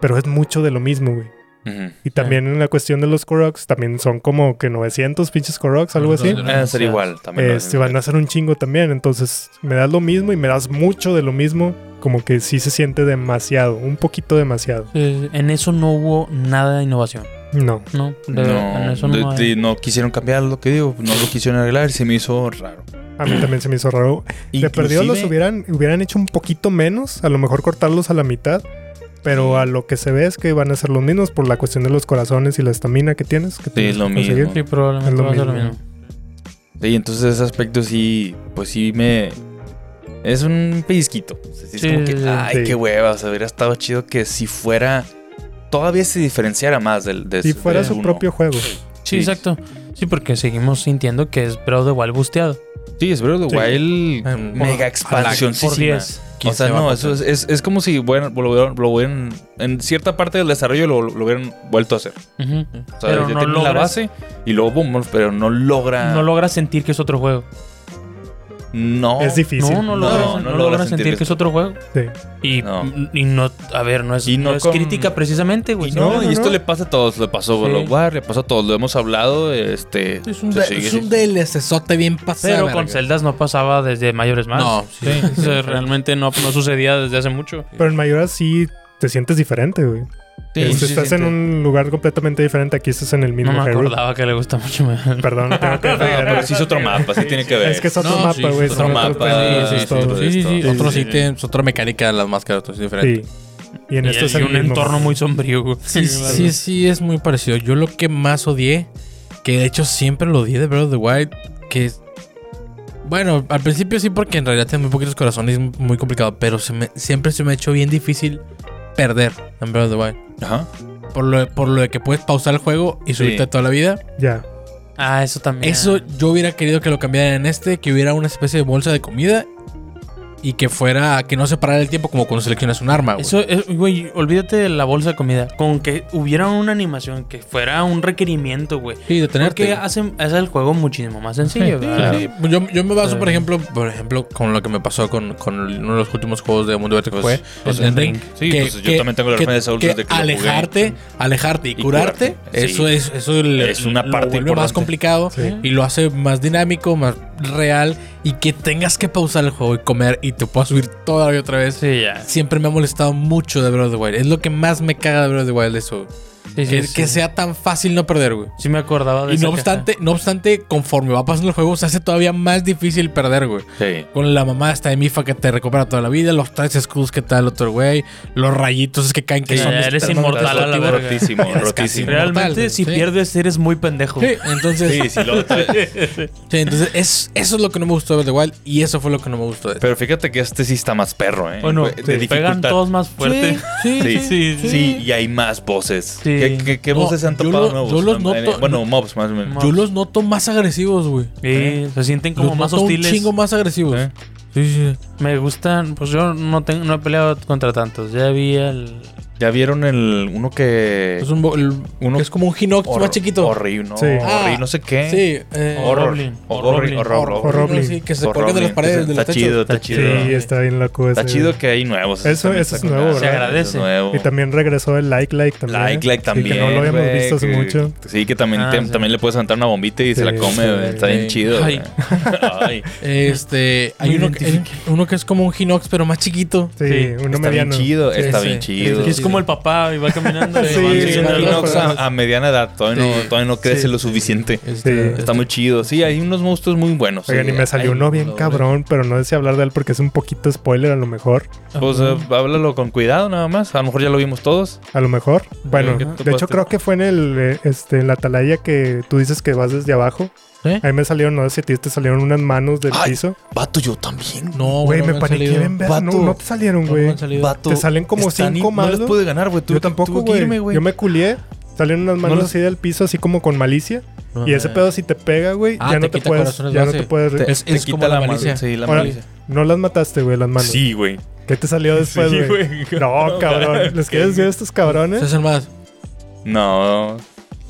pero es mucho de lo mismo, güey. Ujú. Y también en la cuestión de los Koroks, también son como que 900 pinches Koroks, algo así. Ujú. Van a ser igual también. Este, van a hacer un chingo también, entonces me das lo mismo y me das mucho de lo mismo, como que sí se siente demasiado, un poquito demasiado. Sí. En eso no hubo nada de innovación. No. No, de- en No, eso de- no, hay- de- no quisieron cambiar lo que digo, no lo quisieron arreglar y se me hizo raro. A mí también se me hizo raro. De perdido los Inclusive- hubieran, hubieran hecho un poquito menos, a lo mejor cortarlos a la mitad. Pero a lo que se ve es que van a ser los mismos por la cuestión de los corazones y la estamina que tienes. Que tienes es lo que conseguir. mismo. Sí, probablemente Es lo va a ser lo mismo. Sí, entonces ese aspecto sí, pues sí me... Es un pellizquito. O sea, sí es Sí, como que, sí, sí. ay, Sí. qué hueva. O sea, hubiera estado chido que si fuera... Todavía se diferenciara más del... De, Si fuera de su uno. propio juego. Sí, exacto. Sí, porque seguimos sintiendo que es Breath of the Wild busteado. Sí, es Breath of the Sí. Wild Eh, mega Por expansióncísima. 10. O sea, no, eso es, es, es como si bueno, lo, hubieran, lo hubieran- en cierta parte del desarrollo lo, lo hubieran vuelto a hacer. O sea, Pero ya no tienen la logras- base y luego boom, pero no logra. No logras sentir que es otro juego. No. Es difícil. No, no No, logras, no no logras logras sentir sentir que es otro juego. Sí. Y No. y no a ver, no es, Y no no es con- crítica precisamente, güey. Y no, no, y esto no. le pasa a todos. Le pasó a Sí. of War, le pasó a todos. Lo hemos hablado. Este. Es un, sigue- es un DLCzote bien pasado. Pero con celdas no pasaba desde mayores más. No, sí. Realmente no, no sucedía desde hace mucho. Pero en Mayora sí te sientes diferente, güey. Sí, Este, sí, estás sí, en sí. un lugar completamente diferente. Aquí estás en el mismo No me Hyrule. acordaba que le gusta mucho. Perdón, tengo que No, pero sí es otro mapa, sí tiene que ver. Es que es otro No, mapa, sí, güey. es son otro otros mapa, sí, es sí, todo. sí, sí, sí. Otro sí, sí, tiene es otra mecánica de las máscaras, es diferente. Sí. Y en Y, esto es el un mismo entorno muy sombrío, güey. Sí, sí, sí, es muy parecido. Yo lo que más odié, que de hecho siempre lo odié de Breath of the Wild, que es... Bueno, al principio sí porque en realidad tiene muy poquitos corazones y es muy complicado, pero se me, siempre se me ha hecho bien difícil perder en Breath of the Wild. Ajá. Por lo, por lo de que puedes pausar el juego y subirte Sí. toda la vida. Ya. Ah, eso también. Eso yo hubiera querido que lo cambiaran en este, que hubiera una especie de bolsa de comida y que fuera, que no se parara el tiempo como cuando seleccionas un arma, güey. Eso, es- güey, olvídate de la bolsa de comida. Con que hubiera una animación, que fuera un requerimiento, güey. Sí, detenerte. Porque hace, hace el juego muchísimo más sencillo, Sí. Yo, yo me baso, por ejemplo, por ejemplo, con lo que me pasó con, con uno de los últimos juegos de Mundo Abierto que Pues- fue pues Elden Ring. Sí, pues yo también tengo la referencia de Souls que desde que lo jugué. alejarte, alejarte y, Y curarte, curarte, eso sí. es eso le- Es una lo parte vuelve más complicado Sí. y lo hace más dinámico, más real y que tengas que pausar el juego y comer y te puedas subir todavía otra vez. Sí, ya. Siempre me ha molestado mucho de Breath of the Wild. Es lo que más me caga de Breath of the Wild eso. Sí, sí, que, sí. que sea tan fácil no perder, güey. Sí me acordaba de Y no obstante, no obstante, conforme va pasando el juego, se hace todavía más difícil perder, güey. Sí. Con la mamá esta de Mifa que te recupera toda la vida, los tres escudos que te da el otro güey, los rayitos que caen que Sí, son ya eres inmortal a la destructivos. verga. Rotísimo, rotísimo. Realmente, Mortal, si pierdes, eres muy pendejo. Sí, entonces, Sí, sí, lo- sí, entonces es, eso es lo que no me gustó de The Wild y eso fue lo que no me gustó de Pero fíjate que este sí está más perro, ¿eh? Bueno, de pegan todos más fuerte. Sí, Sí, sí, sí, sí. y hay más voces. Sí. ¿Qué, qué, qué No, voces se han yo topado lo- nuevos? yo los Eh, noto- bueno, mobs más o menos. Yo los noto más agresivos, güey. Sí, se sienten como Los más noto hostiles. un chingo más agresivos. ¿Eh? Sí, sí. Me gustan, pues yo no tengo, no he peleado contra tantos. Ya vi el. ¿Ya vieron el uno que. Es, un el- Uno- es como un Hinox más chiquito. Horrible, ¿no? Sí. Ah, no sé qué. Sí. eh, Horror. Horror, horror. Horror. sí, que se Horror, cuelgan de las paredes de los Está chido, está Está chido. Sí, está bien loco ese. Está chido que hay nuevos. Eso- está es nuevo. Se agradece. Es nuevo. Y también regresó el Like Like también. Like, like Sí, también. que no lo habíamos visto hace que- mucho. Sí, que también, Ah, te- sí. también le puedes aventar una bombita y se la come. Está bien chido. Ay. güey. Ay. Este, hay uno que, uno que es como un Hinox, pero más chiquito. Sí, uno Está mediano. bien chido, está bien chido. Que es como el papá y va caminando. y Sí, va sí, siguiendo Sí, el- Inox a, a mediana edad, todavía, Sí. no, todavía no crece Sí. lo suficiente. Este, Sí. Está muy chido. Sí, hay unos monstruos muy buenos. Oigan, sí. y me salió uno bien cabrón, pero no sé hablar de él porque es un poquito spoiler a lo mejor. Pues eh, háblalo con cuidado nada más. A lo mejor ya lo vimos todos. A lo mejor. Bueno, ¿qué te de hecho creo que fue en el eh, este en la atalaya que tú dices que vas desde abajo. ¿Eh? Ahí me salieron, no sé si a ti te salieron unas manos del Ay, piso. Vato, yo también. No, Güey, me han paniqué bien ver. No, Vato. no te salieron, güey. no han salido. Vato, Te salen como están cinco in- No les pude ganar, güey. Yo tampoco, güey. irme, güey. Yo me culié. Salieron unas manos No así del piso, así como con malicia. No, y ese eh. pedo si te pega, güey, Ah, ya te no te puedes, ya no te puedes. Te, Es- te es quita como la malicia. Sí, la Ahora, malicia. No las mataste, güey, las manos. Sí, güey. ¿Qué te salió después, Sí, güey? güey. No, cabrón. ¿Les quieres decir a estos cabrones? César más. No.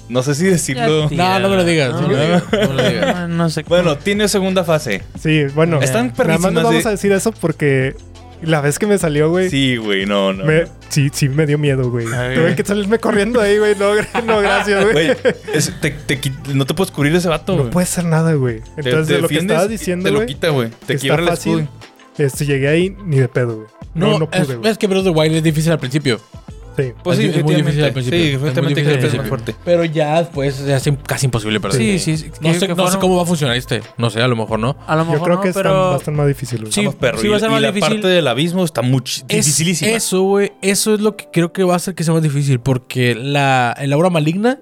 No sé si decirlo. No, no me lo digas, no no lo digas. No, no sé. Bueno, tiene segunda fase. Sí, bueno. Están Nada más nos vamos de- a decir eso porque la vez que me salió, güey, Sí, güey, no, no. me- sí, sí me dio miedo, güey. Ay, Tuve güey. que salirme corriendo ahí, güey. No, no, gracias, güey. Güey, es- te- te qui- no te puedes cubrir ese vato, No güey. puede ser nada, güey. Te- Entonces, te de lo que estabas diciendo, Te lo güey, quita, güey. Te quiebra el fácil. escudo. este, llegué ahí ni de pedo, güey. No, No, no, pude, es, güey. es que Breath of the Wild es difícil al principio. Sí. Pues sí, Es muy difícil al principio. Sí, Es muy efectivamente creo que es más fuerte. Pero ya después se hace casi imposible para Sí, sí. sí, No sé, cómo va a funcionar este. No sé, a lo mejor no. A lo mejor Yo creo no, que pero... va a estar más difícil. Sí, perro. sí y va a ser y más la difícil. parte del abismo está muy Es dificilísima. eso, güey. Eso es lo que creo que va a hacer que sea más difícil. Porque la, el aura maligna.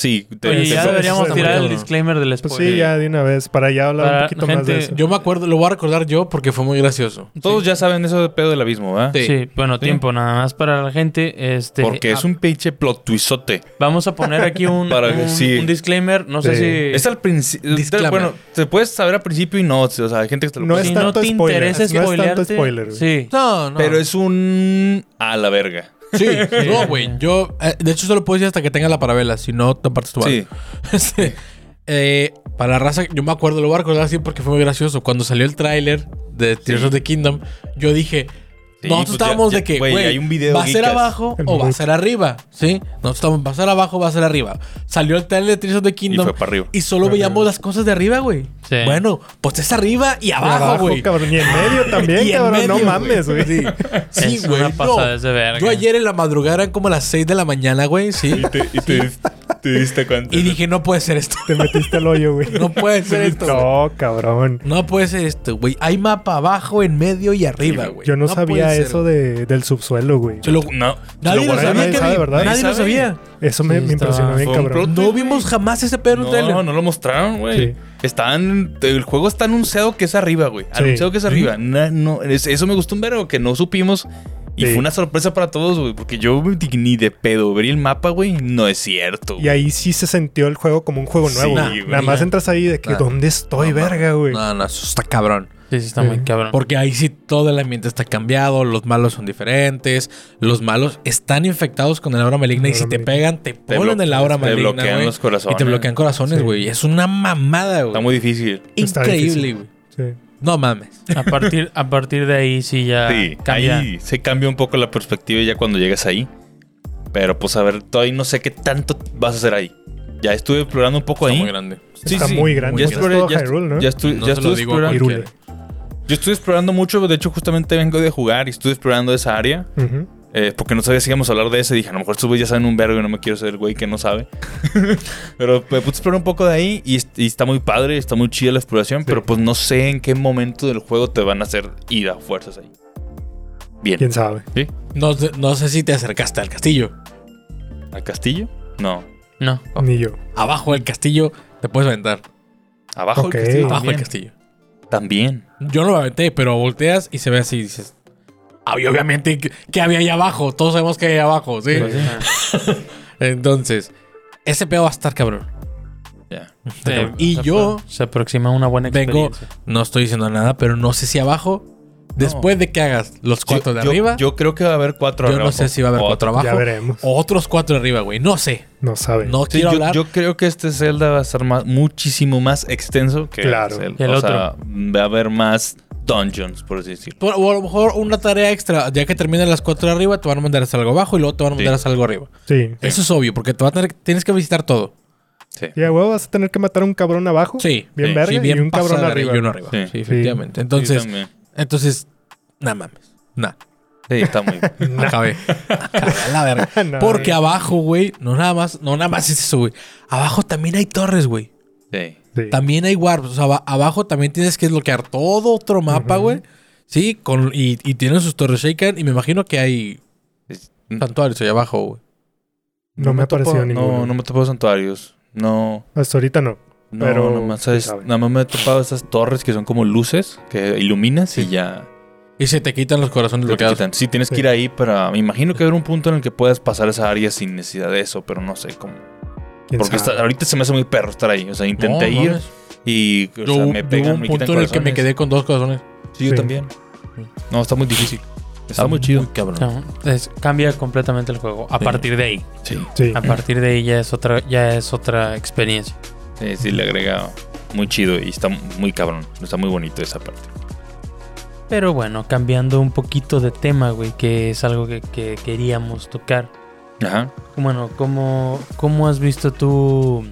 Sí. te- Oye, te- ya deberíamos tirar el disclaimer del Pues spoiler. sí, ya de una vez, para ya hablar Para un poquito más de eso. Yo me acuerdo, lo voy a recordar yo porque fue muy gracioso. Todos ya saben eso de pedo del abismo, ¿verdad? Sí. Sí, bueno, tiempo nada más para la gente. Este, Porque es ah, un pinche plot twistote. Vamos a poner aquí un, Para que un, sí. un disclaimer. No sé si... Es al principio. Bueno, se puede saber al principio y no. O sea, hay gente que te lo No es si decir. no tanto te spoiler, interesa no es tanto spoiler. Sí. No, no. Pero es un. A la verga. Sí, no, güey. Yo, eh, de hecho, solo puedo decir hasta que tenga la parabela. Si no, te partes tu Sí. Este, eh, para la raza, yo me acuerdo, lo voy a recordar así porque fue muy gracioso. Cuando salió el tráiler de Tears of the Kingdom, yo dije, Sí, nosotros pues estábamos ya- de que, güey, hay un video va a ser abajo o va a ser arriba, ¿sí? Nosotros estamos, va a ser abajo o va a ser arriba. Salió el tráiler de Tears of the Y Kingdom fue para arriba. y solo Ajá. veíamos las cosas de arriba, güey. Sí. Bueno, pues es arriba y abajo, güey. cabrón. Y en medio también, Y en cabrón. no medio, mames, güey. Sí, sí, es güey. una no. pasada de verga. Yo ayer en la madrugada eran como las 6 de la mañana, güey, sí. Y te, y te, te diste cuenta. Y dije, no puede ser esto. Te metiste al hoyo, güey. No puede ser esto. güey. No, cabrón. No puede ser esto, güey. Hay mapa abajo, en medio y arriba, güey. Yo no, sabía eso de, del subsuelo, güey. Se lo- No. Nadie se lo sabía, nadie Kevin. sabe, ¿verdad? Nadie lo Nadie sabe. sabía. Eso me, Sí, me impresionó estaba- bien, fue un cabrón. No vimos jamás ese pedo en un No, trailer. no lo mostraron, güey. Sí. Están. El juego está anunciado que es arriba, güey. Sí. Anunciado que es arriba. No, no, es- eso me gustó un vergo, que no supimos. Y Sí. fue una sorpresa para todos, güey. Porque yo ni de pedo ver el mapa, güey. No es cierto. Y ahí sí se sintió el juego como un juego Sí, nuevo. güey. Nada más entras ahí de que, Nah. ¿dónde estoy, No, verga, güey? No, no, eso está cabrón. Sí, sí, está Sí. muy cabrón. Porque ahí sí todo el ambiente está cambiado, los malos son diferentes, los malos están infectados con el aura maligna y si te pegan, te Te ponen el bloquean- aura te maligna, bloquean güey. los corazones. Y te bloquean corazones, Sí. güey. Es una mamada, güey. Está muy difícil. Increíble, güey. Sí. No mames. A partir, a partir de ahí sí ya Sí, cambia. ahí se cambia un poco la perspectiva ya cuando llegas ahí. Pero pues a ver, todavía no sé qué tanto vas a hacer ahí. Ya estuve explorando un poco Está ahí. muy grande. Sí, Está sí. muy grande. Ya exploré, ya, Hyrule, ¿no? ya estuve, No ya explorando. Yo estuve explorando mucho. De hecho, justamente vengo de jugar y estuve explorando esa área. Eh, porque no sabía si íbamos a hablar de ese. Dije, a lo mejor estos güeyes ya saben un vergo y no me quiero ser el güey que no sabe. pero me puse a explorar un poco de ahí y, est- y está muy padre, está muy chida la exploración. Pero pues no sé en qué momento del juego te van a hacer ir a fuerzas ahí. Bien. ¿Quién sabe? ¿Sí? No, sé- no sé si te acercaste al castillo. ¿Al castillo? No. No. Ni yo. Abajo del castillo te puedes aventar. Abajo Ok. del castillo. Abajo del castillo. También. Yo no me aventé, pero volteas y se ve así y dices. "Ah, y obviamente, ¿qué, había ahí abajo? Todos sabemos que hay ahí abajo, ¿sí? Pues, sí. Entonces, ese pedo va a estar cabrón. Ya. Y se yo Se aproxima una buena vengo, experiencia. no estoy diciendo nada, pero no sé si abajo Después de que hagas los cuatro Yo- de yo- arriba, yo, Yo creo que va a haber cuatro no abajo. sé si va a haber cuatro Otro. abajo. Ya veremos. O otros cuatro de arriba, güey. No sé. No saben. No Sí, quiero yo, hablar. yo creo que este Zelda va a ser más, muchísimo más extenso que Claro. Que el o sea, va a haber más dungeons, por así decirlo. Por- o a lo mejor una tarea extra, ya que terminan las cuatro de arriba, te van a mandar a hacer algo abajo y luego te van a mandar a Sí. hacer algo arriba. Sí. Eso es obvio, porque te va a tener, tienes que visitar todo. Sí. Y a huevo vas a tener que matar a un cabrón abajo. Sí. Bien sí, verga Sí, bien y un cabrón arriba. verga y uno arriba. Sí. Sí, efectivamente. Sí, Entonces. Entonces, nada mames. Nah. Sí, está muy. Acabé. Acabé a la verga. No, Porque güey. abajo, güey, no nada más, no nada más es eso, güey. Abajo también hay torres, güey. Sí. Sí. También hay warps. O sea, aba- abajo también tienes que desbloquear todo otro mapa, güey. Sí, con, y, y tienen sus torres shaken. Y me imagino que hay Es- santuarios ahí abajo, güey. No me ha topó- parecido No, ninguno. no me he santuarios. No. Hasta ahorita no. No, Pero nomás, nada más me he topado esas torres que son como luces que iluminas y ya Y se te quitan los corazones lo que bloqueados. quitan. Sí, tienes que ir ahí para. Me imagino que habrá un punto en el que puedas pasar esa área sin necesidad de eso, pero no sé cómo. ¿Quién Porque está- ahorita se me hace muy perro estar ahí. O sea, intenté No, ir mames. y o Yo, sea, me pegan, hubo un me punto quitan en el que me quedé con dos corazones. Sí, yo Sí. también. No, está muy difícil. Está muy chido. cabrón. No, es- cambia completamente el juego. A Sí. partir de ahí. Sí. Sí. A partir de ahí ya es otra, ya es otra experiencia. Sí, sí, le agrega muy chido y está muy cabrón. Está muy bonito esa parte. Pero bueno, cambiando un poquito de tema, güey, que es algo que, que queríamos tocar. Ajá. Bueno, ¿cómo, ¿cómo has visto tú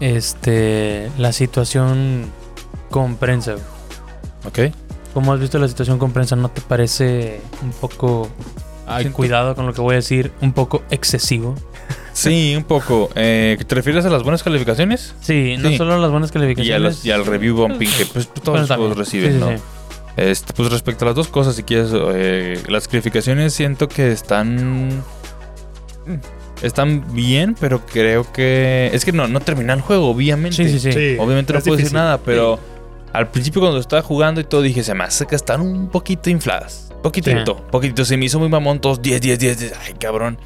este, la situación con prensa? güey? Ok. ¿Cómo has visto la situación con prensa? ¿No te parece un poco... Ay, cuidado con lo que voy a decir, un poco excesivo? Sí, un poco. Eh, ¿Te refieres a las buenas calificaciones? Sí, no Sí. solo las buenas Y, a calificaciones. los- y al review bumping que pues, todos Bueno, los reciben, Sí, sí, ¿no? sí. Este, pues respecto a las dos cosas, si quieres, eh, las calificaciones siento que están. Están bien, pero creo que. Es que no, no termina el juego, obviamente. Sí, sí, sí. Sí, Obviamente no puedo decir nada, pero al principio cuando estaba jugando y todo dije, se me hace que están un poquito infladas. Poquitito, poquitito. Se me hizo muy mamón, todos 10, 10, 10, 10. Ay, cabrón.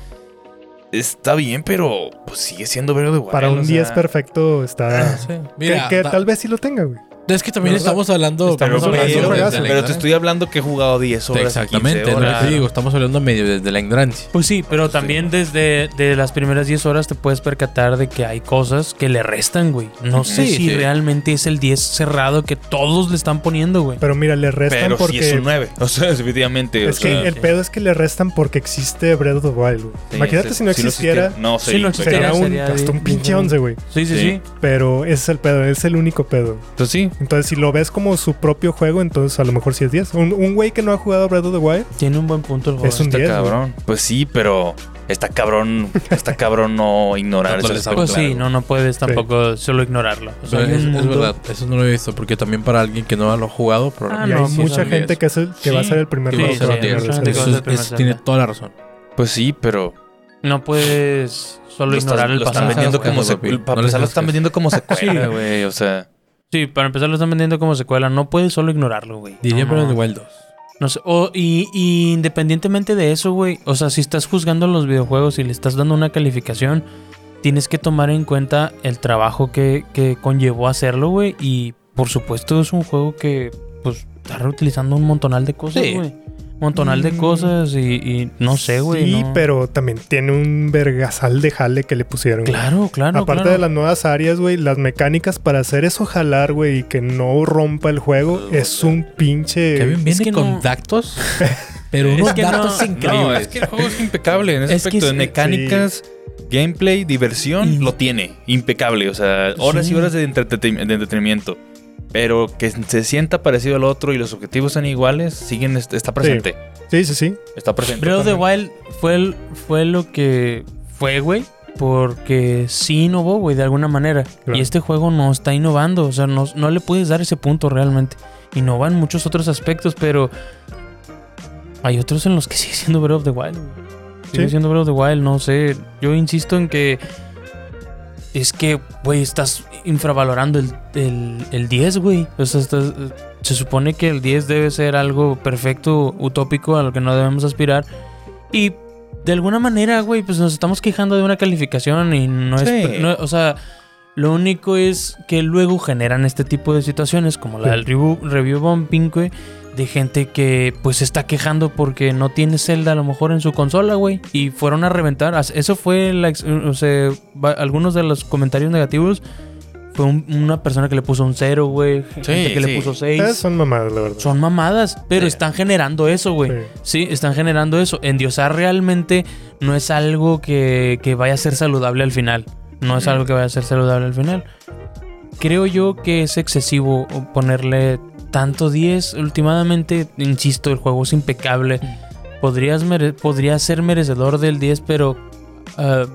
Está bien, pero pues sigue siendo verde de. Para o un sea, 10 perfecto está... Sí. que Mira, que ta- tal vez sí lo tenga, güey. Es que también estamos hablando. Pero, Estamos medio hablando desde pero te estoy hablando que he jugado 10 horas. Exactamente, 15 es lo que horas. te digo. Estamos hablando medio desde la ignorancia. Pues sí, pero también desde de las primeras 10 horas te puedes percatar de que hay cosas que le restan, güey. No sé Sí, si sí. realmente es el 10 cerrado que todos le están poniendo, güey. Pero mira, le restan Pero porque... sí es un 9. O sea, definitivamente. Es o que sea, el sí. pedo es que le restan porque existe Breath of the Wild, güey. sí, Imagínate sí, si no existiera, No, Si no pero- sería un, sería hasta un pinche diferente. 11, güey. Sí, sí, Sí. sí. Pero ese es el pedo, es el único pedo. Pues sí. Entonces, si lo ves como su propio juego, entonces a lo mejor sí es 10. Un un güey que no ha jugado Breath of the Wild, Tiene un buen punto el juego. Es un Está 10, güey. cabrón. Pues sí, pero está cabrón. Está cabrón no ignorar ese aspecto. Pues sí, no, no puedes tampoco solo ignorarlo. O sea, es, verdad, eso no lo he visto. Porque también para alguien que no lo ha jugado, pero Ah, y no, hay sí, mucha gente 10. que, es el- que va a Sí. ser el primer Sí, sí, sí, sí, sí, sí, sí. tiene toda la razón. Pues sí, pero. No puedes solo lo ignorar el lo están pasado. vendiendo como No lo están vendiendo como secuela, güey. O sea. Sí, para empezar lo están vendiendo como secuela. No puedes solo ignorarlo, güey. Diría the Wild 2. No sé, o- y, y independientemente de eso, güey, o sea, si estás juzgando los videojuegos y le estás dando una calificación, tienes que tomar en cuenta el trabajo que, que conllevó hacerlo, güey, y por supuesto es un juego que, pues, está reutilizando un montonal de cosas, Sí. Montonal de Mm. cosas y, y no sé, güey. Sí, no. pero también tiene un vergasal de jale que le pusieron. güey. Claro, claro, Aparte claro. de las nuevas áreas, güey, las mecánicas para hacer eso jalar, güey, y que no rompa el juego, es un pinche... Kevin viene que con no- datos, pero Es unos que no- datos no, increíbles. No, es que el juego es impecable en ese Es que aspecto. de sí, mecánicas, gameplay, diversión, Y- lo tiene. Impecable. O sea, horas Sí. y horas de, entreten- de entretenimiento. Pero que se sienta parecido al otro y los objetivos son iguales, siguen, está presente. Sí, sí, sí. Está presente. Breath of the Wild fue, el- fue lo que fue, güey. Porque sí innovó, güey, de alguna manera. Claro. Y este juego no está innovando. O sea, no, no le puedes dar ese punto realmente. Innova en muchos otros aspectos, pero hay otros en los que sigue siendo Breath of the Wild. güey. Sigue Sí. siendo Breath of the Wild, no sé. Yo insisto en que es que, güey, estás infravalorando el, el, el 10, güey. O sea, estás- se supone que el 10 debe ser algo perfecto, utópico, a lo que no debemos aspirar. Y de alguna manera, güey, pues nos estamos quejando de una calificación y no es... No- o sea, lo único es que luego generan este tipo de situaciones, como la Sí. del review, review bombing, güey, de gente que pues se está quejando porque no tiene Zelda a lo mejor en su consola, güey. Y fueron a reventar. Eso fue la o sea, algunos de los comentarios negativos. Fue un- una persona que le puso un cero, güey. gente que sí. le puso Eh, seis. son mamadas, la verdad. Son mamadas, pero Sí. están generando eso, güey. Sí. Sí, están generando eso. Endiosar realmente no es algo que, que vaya a ser saludable al final. No es algo que vaya a ser saludable al final. Creo yo que es excesivo ponerle tanto 10. Últimamente, insisto, el juego es impecable. Podrías mere- podría ser merecedor del 10, pero ah,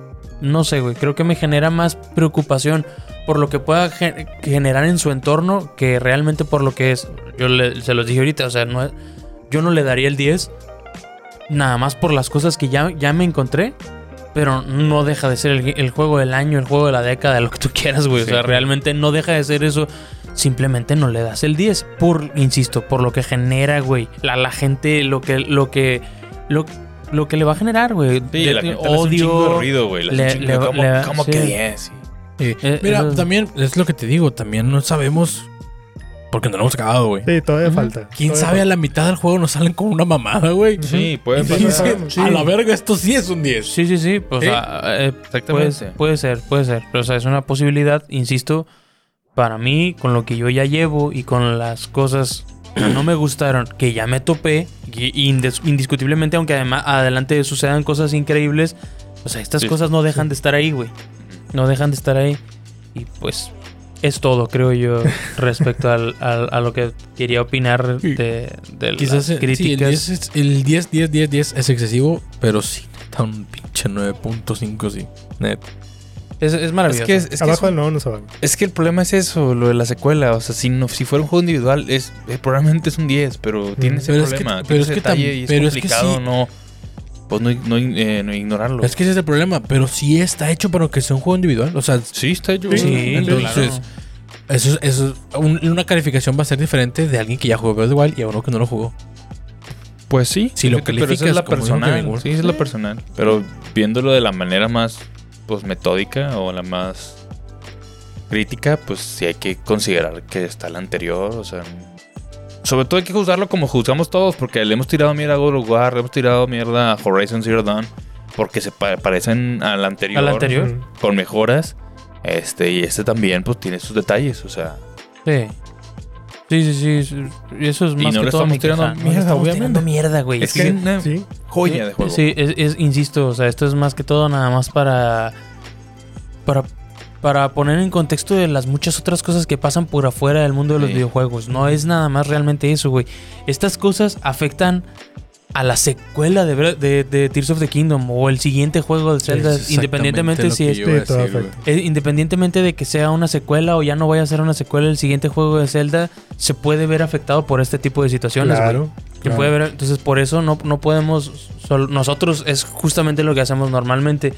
no sé, güey. Creo que me genera más preocupación por lo que pueda ge- generar en su entorno que realmente por lo que es. Yo le- se los dije ahorita, o sea, no yo no le daría el 10 nada más por las cosas que ya, ya me encontré. Pero no deja de ser el, el juego del año, el juego de la década, lo que tú quieras, güey. Sí. O sea, realmente no deja de ser eso. Simplemente no le das el 10. Por, insisto, por lo que genera, güey. La, la gente, lo que, lo que. Lo, lo que le va a generar, güey. Sí, De- la gente odio. ruido, güey. ¿Cómo, le- cómo sí. que 10? Sí. Sí. Eh, Mira, eso- también es lo que te digo, también no sabemos porque no lo hemos acabado, güey. Sí, todavía falta. ¿Quién Todavía sabe? A la mitad del juego nos salen con una mamada, güey. Sí, puede Sí, pasar. sí, dicen, sí. a la verga, esto sí es un 10. Sí, sí, sí. Pues, ah, eh, puede, Exactamente. puede ser, puede ser. Pero, o sea, es una posibilidad, insisto, para mí, con lo que yo ya llevo y con las cosas que no me gustaron, que ya me topé, indes- indiscutiblemente, aunque además adelante sucedan cosas increíbles, o sea, estas Sí. cosas no dejan de estar ahí, güey. No dejan de estar ahí. Y pues es todo, creo yo, respecto al, al- a lo que quería opinar de, de Quizás las eh, sí, el, críticas. 10, es- el 10, 10, 10, 10 es excesivo, pero sí, está un pinche 9.5, sí. Net. es, es maravilloso. Es que, es, es que Abajo es- del no, no se es que el problema es eso, lo de la secuela. O sea, si, no, si fuera un juego individual, es, eh, probablemente es un 10, pero tiene ese Pero es que- problema. pero que tam- y es pero es que complicado sí. no, pues no, no, eh, no ignorarlo. Es que ese es el problema, pero sí está hecho para que sea un juego individual. O sea, sí, está hecho. Sí, entonces, claro. eso, es- eso es- un- una calificación va a ser diferente de alguien que ya jugó Breath of the Wild y a uno que no lo jugó. Pues sí. Si lo pero esa es la personal. Sí, esa es la personal. Pero viéndolo de la manera más pues metódica o la más crítica, pues sí hay que considerar que está la anterior. O sea, sobre todo hay que juzgarlo como juzgamos todos, porque le hemos tirado mierda a God of War, le hemos tirado mierda a Horizon Zero Dawn, porque se pa- parecen al anterior, ¿Al anterior? Con mejoras. Este, y este también, pues tiene sus detalles, o sea. Sí. Sí, sí, sí, sí. Y eso es Y más no que le todo estamos mi tirando queja. No mierda, estamos obviamente. tirando mierda, güey. Es Sí, que es una Sí. joya de juego. Sí, es, es- insisto, o sea, esto es más que todo nada más para, para, para poner en contexto de las muchas otras cosas que pasan por afuera del mundo de los Sí. videojuegos. No es nada más realmente eso, güey. Estas cosas afectan a la secuela de, Bre- de, de Tears of the Kingdom o el siguiente juego de Zelda, Es independientemente si es decir, eh, independientemente de que sea una secuela o ya no vaya a ser una secuela, el siguiente juego de Zelda se puede ver afectado por este tipo de situaciones. Claro. Puede ver, entonces por eso no, no podemos, nosotros es justamente lo que hacemos normalmente,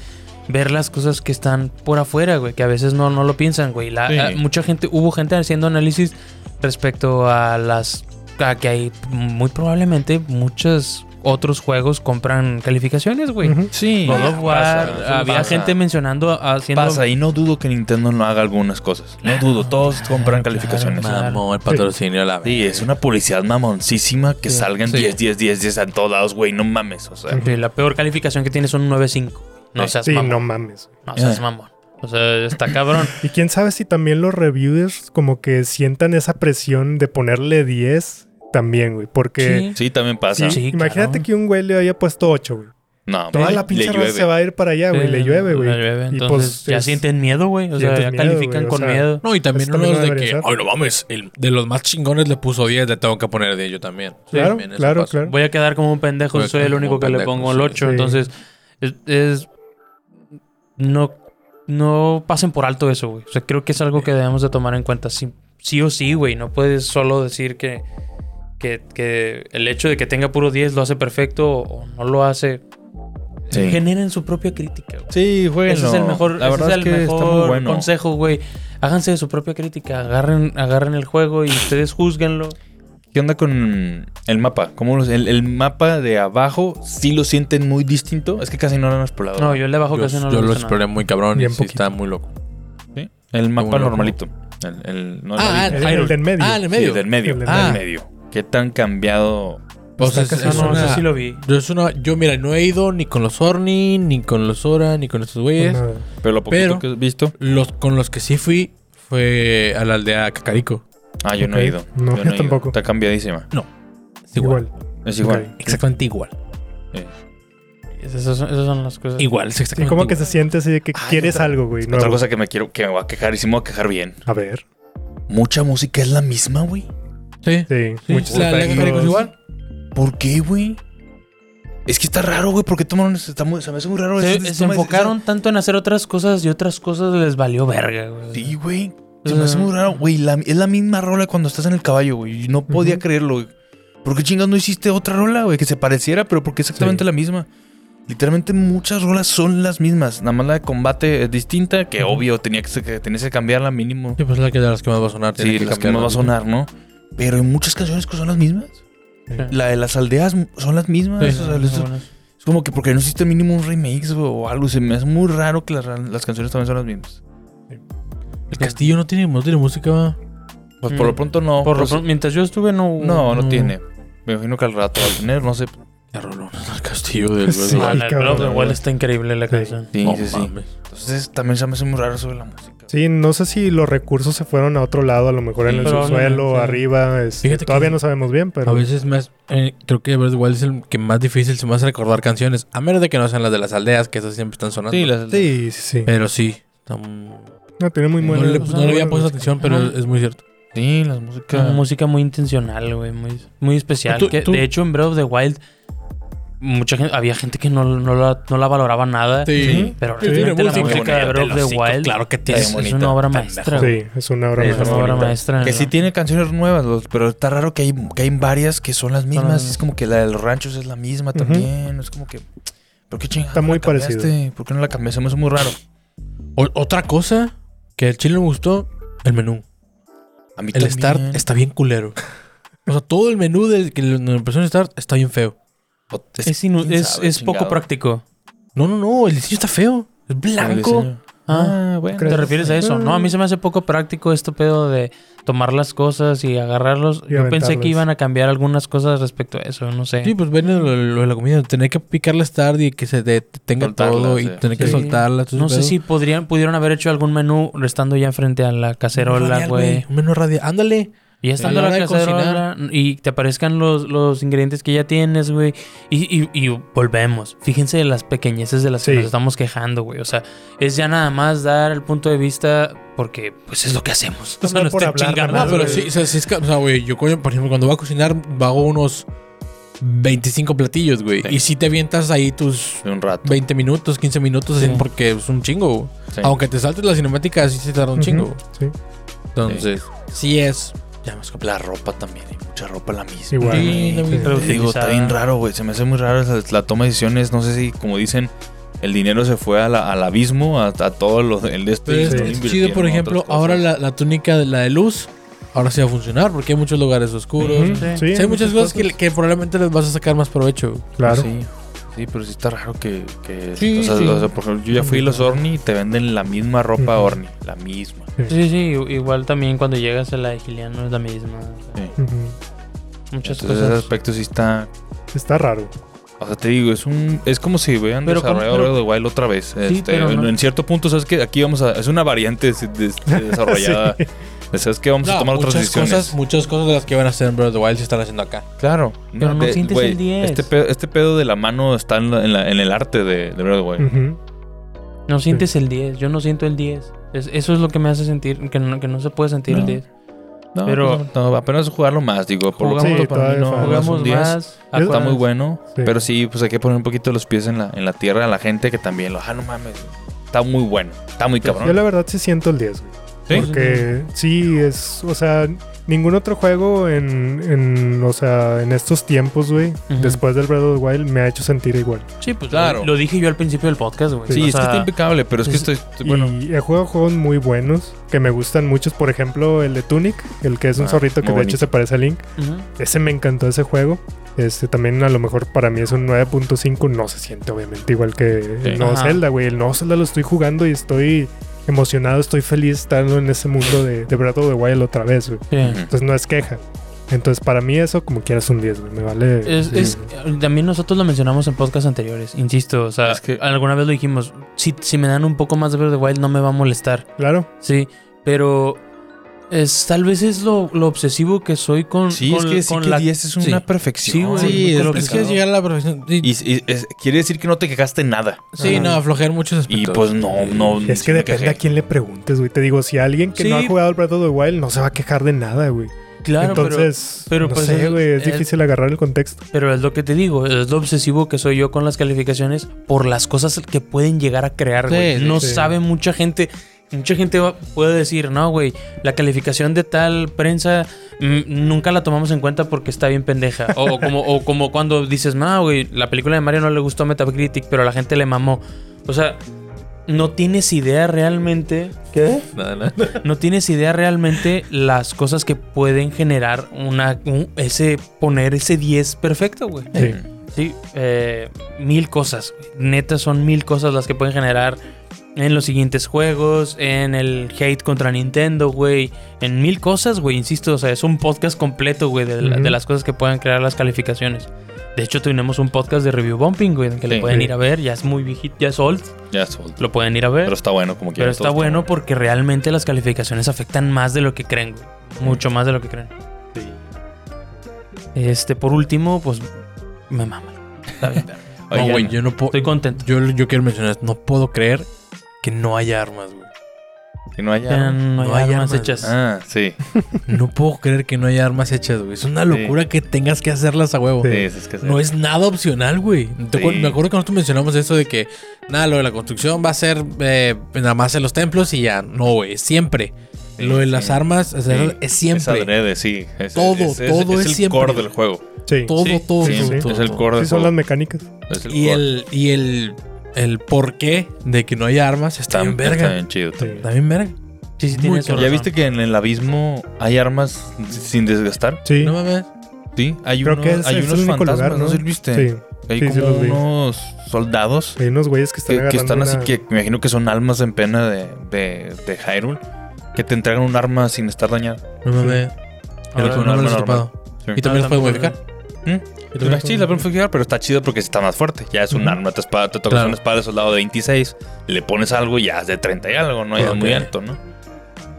ver las cosas que están por afuera, güey, que a veces no, no lo piensan, güey. La- Sí. a- mucha gente, hubo gente haciendo análisis respecto a las, a que hay muy probablemente muchos otros juegos compran calificaciones, güey. Sí. God of War, pasa, había pasa. gente mencionando, haciendo... Pasa y no dudo que Nintendo no haga algunas cosas. No dudo, todos compran calificaciones. claro. Mamón, el patrocinio a la Sí, es una publicidad mamoncísima que Sí. salgan Sí. 10, 10, 10, 10 en todos lados, güey. No mames, o sea. Sí, la peor calificación que tiene son un 9.5. No Sí. seas Sí, mamón. no mames. No seas Eh. mamón. O sea, está cabrón. Y quién sabe si también los reviewers como que sientan esa presión de ponerle 10 también, güey. Porque Sí, también pasa. sí, Sí, imagínate claro. que un güey le haya puesto 8, güey. No, Toda la pinche raza se va a ir para allá, güey. Sí, le llueve, güey. le llueve, Y Entonces pues ya es- sienten miedo, güey. O sea, ya miedo, califican o con sea, miedo. No, y también unos no de que, ay, no mames, el, de los más chingones le puso 10, le tengo que poner 10 yo también. Claro, También claro, claro. Voy a quedar como un pendejo Voy soy el único que le pongo el sí. 8. Sí. Entonces, es, es- No. No pasen por alto eso, güey. O sea, creo que es algo que debemos de tomar en cuenta. Sí, sí o sí, güey. No puedes solo decir que, que, que el hecho de que tenga puro 10 lo hace perfecto o no lo hace. Sí. Generen su propia crítica, güey. Sí, güey. ese es el mejor, La ese verdad es es, el que está muy mejor bueno. consejo, güey. Háganse de su propia crítica. Agarren, agarren el juego y ustedes juzguenlo. ¿Qué onda con el mapa? ¿Cómo los- el, el mapa de abajo sí lo sienten muy distinto? Es que casi no lo han explorado. No, yo el de abajo Yo, casi no yo lo lo hice nada. exploré muy cabrón Bien y sí está muy loco. ¿Sí? El mapa normalito. El, el, no el Ah, amarillo. El, el del medio. Ah, en el Sí, medio. del medio. El del del medio. medio. ¿Qué tan cambiado? O sea, es, Ah, es no, una- sí lo vi. yo, es una- yo, mira, no he ido ni con los Orni, ni con los Ora, ni con estos güeyes. Nada. Pero lo poquito Pero- que has visto. Los, con los que sí fui fue a la aldea Cacarico. Ah, yo no he ido. No, yo yo he ido. tampoco. Está cambiadísima. Es igual. Igual. Es igual. Exactamente igual. Sí. Esas, esas son las cosas. Igual, es Sí, exactamente como que se siente así de que Ay, quieres otra- algo, güey. Otra nuevo. cosa que me quiero, que me voy a quejar y si me voy a quejar bien. A ver. Mucha música es la misma, güey. Sí. Sí, Sí, muchos la es igual. ¿Por qué, güey? Es que está raro, güey, porque tomaron está muy- se me hace muy raro. Se, se enfocaron tanto en hacer otras cosas y otras cosas les valió verga, güey. Sí, güey. Se me hace muy raro, güey. la- es la misma rola cuando estás en el caballo, güey. No podía creerlo, güey. ¿Por qué chingas no hiciste otra rola, güey? Que se pareciera, pero porque es exactamente Sí. la misma. Literalmente muchas rolas son las mismas. Nada más la de combate es distinta, que obvio tenía que, tenías que cambiarla mínimo. Sí, pues es la que de las que más va a sonar. Sí, que las que más va a sonar, ¿no? Pero hay muchas canciones que son las mismas. Sí. La de las aldeas son las mismas. Sí, es como que porque no existe mínimo un remix o algo. Se me hace muy raro que las, las canciones también son las mismas. El castillo no tiene, no tiene música. Pues por lo Mm. pronto no. Por lo pues, pronto, mientras yo estuve, no. no, no no. tiene. Me imagino que al rato va a tener, no sé. Rolón. El castillo del Sí. Ah, igual está increíble la canción. Sí, sí, sí. Entonces también se me hace muy raro sobre la música. Sí, no sé si los recursos se fueron a otro lado, a lo mejor en el subsuelo, arriba. todavía no sabemos bien, pero. A veces más, eh, creo que Breath Wild es el que más difícil se me hace recordar canciones. A menos de que no sean las de las aldeas, que esas siempre están sonando. Sí, las, Sí, sí, sí. Pero sí. muy- No, tiene muy no, buena. le, o sea, no le había buena puesto música. atención, pero Ajá. es muy cierto. sí, las músicas. Una música muy intencional, güey. Muy, muy especial. Tú- que, tú- De hecho, en Breath of the Wild, mucha gente, había gente que no, no, la, no la valoraba nada. Sí. Pero Sí, realmente la música música de Breath of the Wild Claro que es, tiene. Es una obra maestra. Sí, es una obra Sí, Es maestra. una obra maestra. Que ¿no? sí tiene canciones nuevas, los- pero está raro que hay, que hay varias que son las mismas. las Es como que la de los ranchos es la misma también. Es como que. ¿Por qué chingada? Está muy la parecido. ¿Por qué no la cambiaste? Hace muy raro. O- otra cosa que al chile me gustó, el menú. A mí El también. start está bien culero. O sea, todo el menú del que nos empezó en start está bien feo. O- Es, es, poco práctico. No, no, no, el diseño está feo. Es El blanco. Ah, Ah, bueno. ¿Te refieres a eso? No, a mí se me hace poco práctico este pedo de tomar las cosas y agarrarlos. Y Yo pensé que iban a cambiar algunas cosas respecto a eso, no sé. Sí, pues ven lo, lo de la comida. Tener que picarla start y que se detenga Soltarla, todo y sí. tener que Sí. soltarla. todo no sé pedo. si podrían, pudieron haber hecho algún menú estando ya frente a la cacerola, güey. Un menú radial. Ándale. Y ya estando A la la cacerola y te aparezcan los, los ingredientes que ya tienes, güey. Y, y- y volvemos. Fíjense de las pequeñeces de las que nos estamos quejando, güey. O sea, es ya nada más dar el punto de vista porque pues es lo que hacemos. O sea, No no por hablar chingando, No, pero sí, o sea, sí es que, o sea, güey, yo, coño, por ejemplo, cuando voy a cocinar, hago unos 25 platillos, güey. Sí. Y si te avientas ahí tus un rato. 20 minutos, 15 minutos, Sí. así, porque es un chingo. Aunque te saltes la cinemática, sí se tarda un chingo. güey. Sí, Entonces, sí, es. Ya más. La ropa también. Hay mucha ropa la misma. igual. Sí, Sí. Te digo, está bien raro, güey. Se me hace muy raro la toma de decisiones. No sé si, como dicen, el dinero se fue a la- al abismo, a, a todo lo el de este. Y es, chido, por ejemplo, ahora la, la túnica de la de luz, ahora sí va a funcionar, porque hay muchos lugares oscuros. Sí. sí, Sí, hay muchas cosas que, que probablemente les vas a sacar más provecho. Claro. Sí, sí, pero sí está raro que. que Sí, o, sea, sí. o sea, por ejemplo, yo ya fui a los Orni y te venden la misma ropa. Orni. La misma. Sí, sí, igual también cuando llegas a la de Giliano es la misma. Sí. Ujú. Muchas Entonces, ese cosas. aspecto sí está. Está raro. O sea, te digo, es un es como si hubieran Pero desarrollado Pero- the Wild otra vez. Sí, Este, pero en, no. en cierto punto, sabes que aquí vamos a. Es una variante de- de- de- desarrollada. Sabes que vamos a tomar otras muchas decisiones. cosas, muchas cosas de las que van a hacer en Breath of the Wild se están haciendo acá. Claro. Pero no de- sientes el 10. Este pedo, este pedo de la mano está en, la- en la- en el arte de, de Breath of the Wild. Ujú. No sientes el 10, yo no siento el 10. Es- eso es lo que me hace sentir, que no, que no se puede sentir el No. 10. No, Pero- pues, no, apenas jugarlo más, digo. Por lo Jugamos- Sí, para no, Jugamos un 10. más. Está muy bueno. Sí. Pero sí, pues hay que poner un poquito los pies en la, en la tierra a la gente que también lo. Ah, no mames. Está muy bueno. Está muy cabrón. Yo la verdad sí siento el 10, güey. ¿Sí? Porque sí es, o sea, ningún otro juego en, en o sea, en estos tiempos, güey, Ujú. después del Breath of the Wild me ha hecho sentir igual. Sí, pues Claro. Lo, dije yo al principio del podcast, güey. Sí, O es que sea, está impecable, pero es que es- estoy. estoy- bueno, Y he jugado juegos muy buenos que me gustan muchos. Por ejemplo, el de Tunic, el que es un Ah, zorrito que muy de bonito. hecho se parece a Link. ujú. Ese me encantó ese juego. Este también a lo mejor para mí es un 9.5. No se siente obviamente igual que el nuevo Ajá. Zelda, güey. El nuevo Zelda lo estoy jugando y estoy emocionado, estoy feliz estando en ese mundo de, de Breath of the Wild otra vez, güey. Sí. Ujú. Entonces no es queja. Entonces, para mí eso, como quieras, un 10, güey. Me vale. Es, es- también nosotros lo mencionamos en podcasts anteriores, insisto. O sea, Es que- alguna vez lo dijimos. Si, si me dan un poco más de Breath of the Wild, no me va a molestar. Claro. Sí, pero es, tal vez es lo, lo obsesivo que soy con, Sí, con, es que sí con que la 10 es una sí. perfección. Sí, güey. Sí, es, es que es llegar a la perfección. Y- Y, y es- quiere decir que no te quejaste nada. sí, Ajá. no, aflojear muchos Y aspectos. pues no, no. Es sí que depende a quién le preguntes, güey. Te digo, si alguien que no ha jugado el Breath of the Wild no se va a quejar de nada, güey. Claro, Entonces, pero no pues sé, es- güey. Es, es- difícil agarrar el contexto. Pero es lo que te digo, es lo obsesivo que soy yo con las calificaciones por las cosas que pueden llegar a crear, Sí, güey. sí, no sí. sabe mucha gente. Mucha gente va- puede decir, no, güey, la calificación de tal prensa mm, nunca la tomamos en cuenta porque está bien pendeja. O, como, o como cuando dices, no, güey, la película de Mario no le gustó a Metacritic, pero a la gente le mamó. O sea, no tienes idea realmente. ¿Qué? Nada, nada. No tienes idea realmente las cosas que pueden generar una un- ese poner ese 10 perfecto, güey. Sí. Sí, eh, mil cosas. Neta, son mil cosas las que pueden generar en los siguientes juegos, en el hate contra Nintendo, güey. En mil cosas, güey, insisto. O sea, es un podcast completo, güey, de, la- de las cosas que pueden crear las calificaciones. De hecho, tenemos un podcast de review bumping, güey, que le Sí. pueden Sí. ir a ver. Ya es muy viejito, ya es old. Ya suelto. Lo pueden ir a ver. Pero está bueno como Pero quieras. está bueno porque realmente las calificaciones afectan más de lo que creen, güey. Mucho más de lo que creen. Este, por último, pues me mama. Está bien. No, güey, yo no puedo. Estoy contento. Yo, yo quiero mencionar, no puedo creer que no haya armas, güey. Que no haya. Ya no, no hay hay armas armas. hechas. Ah, sí. No puedo creer que no haya armas hechas, güey. Es una locura que tengas que hacerlas a huevo. Sí. Es que No es nada opcional, güey. ¿Te Sí. acuer- Me acuerdo que nosotros mencionamos eso de que, nada, lo de la construcción va a ser eh, nada más en los templos y ya. No, güey, siempre. Sí, lo de sí. las armas o sea, Sí. es Es siempre. adrede, sí. Es- Todo, es- es- todo es el siempre. core del juego. Sí. todo, Sí, todo, Sí, todo, sí. todo, es el core del Sí, son juego. las mecánicas. Es el Y core. el, y el, el porqué de que no haya armas está bien Está verga. bien chido. Sí. Está bien verga. Sí, sí, cabrón. ¿Ya viste que en el abismo hay armas sin desgastar? Sí. No mames. Sí, hay Creo unos, que es- hay es unos fantasmas, lugar, ¿no? ¿no? sé si viste? Sí. Hay Sí, sí como los vi. unos soldados Hay unos güeyes que están que, que están así que me imagino que son almas en pena de, de, de Hyrule que te entregan un arma sin estar dañada. No mames. Ahora Pero es un no me arma. Y también Ah, los puedes modificar. ¿Mm? Sí, la pueden modificar, pero está chido porque está más fuerte. Ya es un arma, te, espada, te tocas Claro. una espada de soldado de 26, le pones algo y ya es de 30 y algo, ¿no? Ya Ok. es muy alto, ¿no?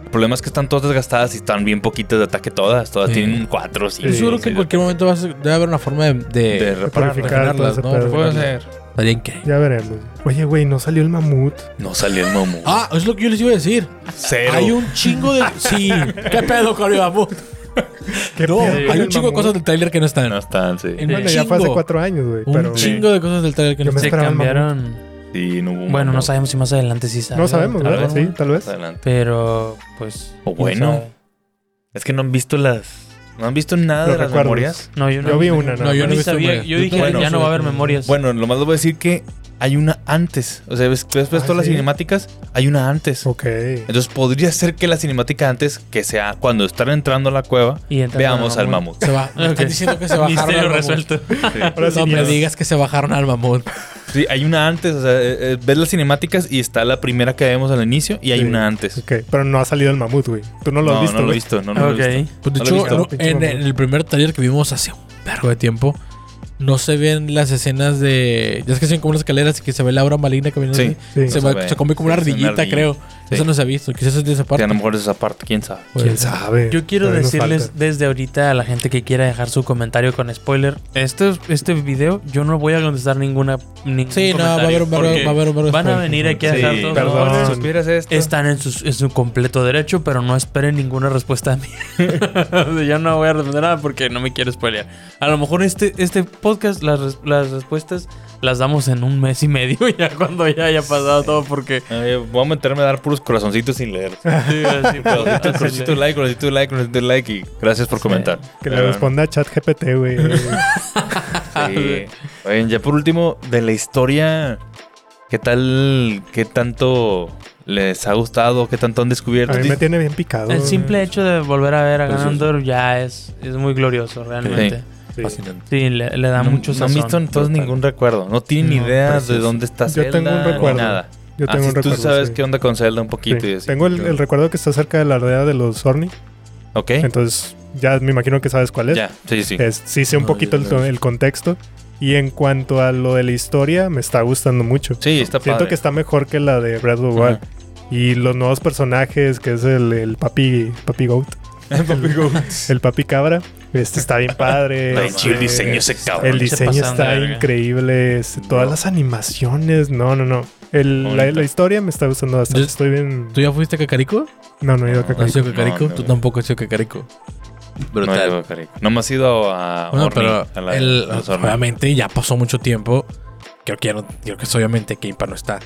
El problema es que están todas desgastadas y están bien poquitas de ataque todas. Todas Sí. tienen 4, 5. Yo seguro que en cualquier momento vas a- debe haber una forma de, de, De reparar, purificar regenerarlas, todo ¿no? Puede ser. Increíble. Ya veremos. Oye, güey, no salió el mamut. No salió el momo. Ah, es lo que yo les iba a decir. Cero. Hay un chingo de. Sí. ¿Qué pedo con el mamut? ¿Qué No, hay un chingo de cosas del trailer que no están. No están, sí. En Bueno, ya fue hace cuatro años, güey. Un Pero chingo de cosas del trailer que no Yo Se están. el cambiaron. Sí, no hubo Bueno, no sabemos si más adelante sí sale. no sabemos, tal ¿verdad? vez. Sí, tal vez. Pero, pues. O bueno. Es que no han visto las. No han visto nada Los de las recuerdos. memorias. No, yo no. Yo vi una, No, yo no ni visto sabía. Yo Yo dije, ya no va a haber memorias. Bueno, lo más les voy a decir que hay una antes. O sea, ves, ves, ves Ah, todas las cinemáticas, hay una antes. Ok. Entonces podría ser que la cinemática antes, que sea cuando están entrando a la cueva, Y veamos al mamut. Se va. Me están Ok. diciendo que se bajaron Misterio al mamut. resuelto. Ahora sí, No me digas que se bajaron al mamut. Sí, hay una antes. O sea, eh, eh, ves las cinemáticas y está la primera que vemos al inicio y hay Sí. una antes. Ok, pero no ha salido el mamut, güey. Tú no lo no, has visto, no lo he visto. No, no lo he Ok. visto. Pues de hecho, no, en, mamut. en el primer taller que vimos hace un vergo de tiempo, no se ven las escenas de. Ya es que son como unas escaleras y que se ve la aura maligna caminando. Sí. así. Sí. Se, No va- se come como una Sí, es una ardillita, ardilla. creo. Sí. Eso no se ha visto. Quizás es de esa Que parte. a lo mejor es esa parte, quién sabe. ¿Quién sabe? Yo quiero Todavía decirles desde ahorita a la gente que quiera dejar su comentario con spoiler. Este, este video yo no voy a contestar ninguna. Ningún Sí, no, va a haber un a de Van a venir aquí a Sí, dejar todos los perdón. Si supieras esto. Están en su, en su completo derecho, pero no esperen ninguna respuesta de mí. Yo no voy a responder nada porque no me quiero spoilear. A lo mejor este, este podcast, las, las respuestas las damos en un mes y medio, ya cuando ya haya pasado todo, porque. Voy a meterme a dar puros corazoncitos sin leer. Sí, así, Corazoncito, like, corazoncito de like, corazoncito de like y gracias por comentar. Que le Pero, responda a ChatGPT, güey. Sí. Oigan, ya por último, de la historia, ¿qué tal, qué tanto les ha gustado? ¿Qué tanto han descubierto? A mí me tiene bien picado. El simple hecho de volver a ver a eso- Ganondorf ya es, es muy glorioso, realmente. Sí. Fascinante. Sí, le, le da no, mucho no han sazón. visto entonces Total. ningún recuerdo. No tienen No, idea de precioso. dónde está Yo Zelda. tengo un ni recuerdo. nada. Yo Ah, tengo un recuerdo. Tú sabes sí. qué onda con Zelda un poquito. Sí. y así. Tengo el, el recuerdo que está cerca de la aldea de los Orni. Ok. Entonces, ya me imagino que sabes cuál es. Ya, sí, sí. Es- sí sé un No, poquito yo el, el contexto. Y en cuanto a lo de la historia, me está gustando mucho. Sí, está Siento padre. que está mejor que la de Breath of the Wild. Y los nuevos personajes, que es el, el papi, papi Goat, el papi cabra, este está bien padre. Bien este, chido el diseño ese cabrón. El está increíble. este, todas las animaciones. No, no, no. El- la, historia me está gustando bastante. Yo- Estoy bien. ¿Tú ya fuiste a Cacarico? No, no he ido a No, ¿No has Cacarico. sido Cacarico? No, no, Tú no. tampoco has sido Cacarico. No, Brutal. carico. no me has ido a Bueno, Orni, pero a la- el- a obviamente ya pasó mucho tiempo. Creo que ya no, creo que obviamente que Impa no está.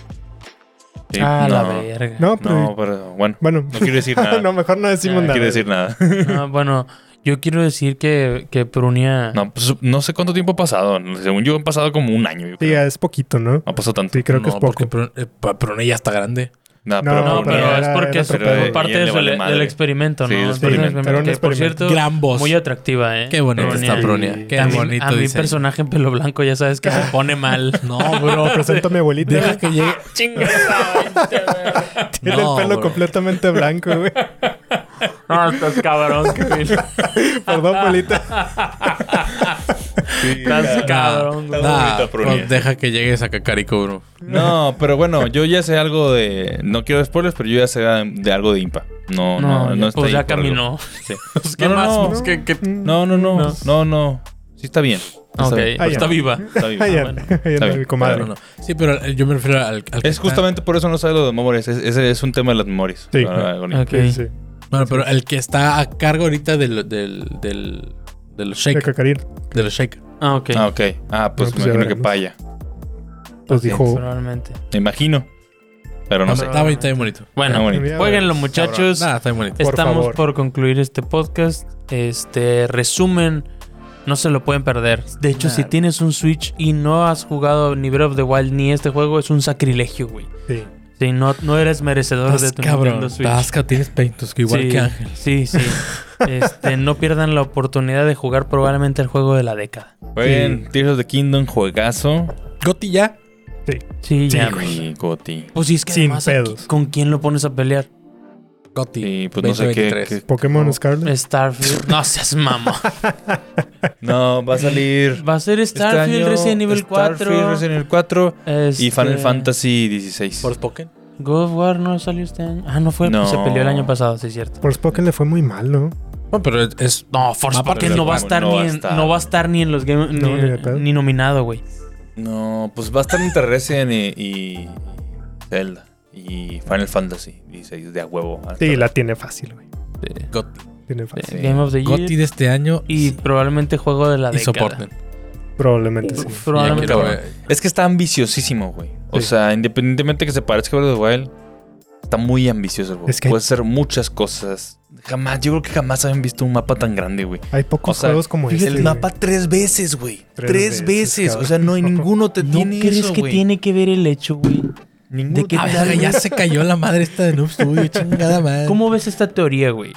Sí, ah, la no, verga. No, pero. no, pero bueno, Bueno. no quiero decir nada. no, mejor no decimos Ah, No nada. quiero decir nada. No, bueno, yo quiero decir que, que Prunia. No, pues, no sé cuánto tiempo ha pasado. Según yo, han pasado como un año. Yo Sí, es poquito, ¿no? No ha pasado tanto. Sí, creo que no, es poco. porque eh, Prune ya está grande. No, No, pero, No, pero pero era- es porque es parte a vale del experimento, Sí, ¿no? el Es parte del experimento. Que, por cierto, Gran voz. muy atractiva, ¿eh? Qué bonita Prunia. está Prunia. Y Qué También, bonito a mi personaje en pelo blanco ya sabes que se pone mal. No, bro. Te presento a mi abuelita. Deja que llegue. Chinga. Tiene No, el pelo bro. completamente blanco, güey. No, estás cabrón, Kevin. Perdón, abuelita. Estás cabrón, Nah, pues deja que llegues a Cacarico, bro. No, pero bueno, yo ya sé algo de. No quiero spoilers, pero yo ya sé de algo de Impa. No, no, No, no, está pues ya caminó. Sí. Pues, ¿Qué No, no, más? no. Pues, ¿qué- qué- No, no, no, No. no, no. Sí está bien. Está bien. pues Ah, está viva. Está Ah, bueno. bien. comadre. No, no. Sí, pero eh, yo me refiero al, al que Es está- justamente por eso no sabe lo de memorias. Es- Ese es un tema de las memorias. Sí. Ah, bonito. Ok. Sí, sí. Bueno, pero el que está a cargo ahorita del, del, del, de los De shake. Cacarín. De los shake. Ah, ok. Ah, ok. Ah, pues No, pues me ya imagino que paya. Pues dijo. Probablemente. Me imagino. Pero no No, sé. Está bonito, está bien bonito. Bueno, Está bonito. Mira, jueguenlo, muchachos. Nada, está bien bonito. Por Estamos por concluir este podcast. Este resumen, no se lo pueden perder. De hecho, si tienes un Switch y no has jugado ni Breath of the Wild ni este juego, es un sacrilegio, güey. Sí. Sí, no, no eres merecedor de tu cabrón. Nintendo Switch. Estás ca- tienes peitos, que igual sí, que Ángel. Sí, sí. Este, no pierdan la oportunidad de jugar probablemente el juego de la década. Jueguen Tears of the Kingdom, juegazo. Goti ya. Sí, ya. Y Goti. Pues sí, es que Sin además, pedos. ¿con quién lo pones a pelear? Y pues no sé qué. 2023. qué- Pokémon Scarlet. Starfield. No seas mamá. No, va a salir. Va a ser este Starfield, año, Resident Evil Starfield, 4. Resident Evil 4 y este, Final Fantasy 16. Forspoken. God of War no salió este año. Ah, no fue. No. Se peleó el año pasado, sí es cierto. Por Spoken le fue muy mal, ¿no? No, pero es-. No, Forspoken no va a no estar va ni a en, estar. no va a estar ni en los game No, ni nominado, güey. No, pues va a estar entre Resident y, y Zelda y Final Fantasy 16 de a huevo. Sí, la tiene fácil, güey. Goti. Tiene fácil. Sí. Game of the Year Goti de este año y probablemente juego de la y década. soporten. Probablemente sí. Probablemente. Es que está ambiciosísimo, güey. O Sí. sea, independientemente que se parezca a Breath of the Wild, está muy ambicioso el juego. Es que- Puede hacer muchas cosas. Jamás, yo creo que jamás habían visto un mapa tan grande, güey. Hay pocos O sea, juegos como este. el mapa tres veces, güey. Tres Tres, veces. O sea, no hay ninguno te ¿No tiene crees eso, que güey. tiene que ver el hecho, güey? Ninguno ¿De qué tal, verga, ya se cayó la madre esta de Noob Studio, chingada madre. ¿Cómo ves esta teoría, güey?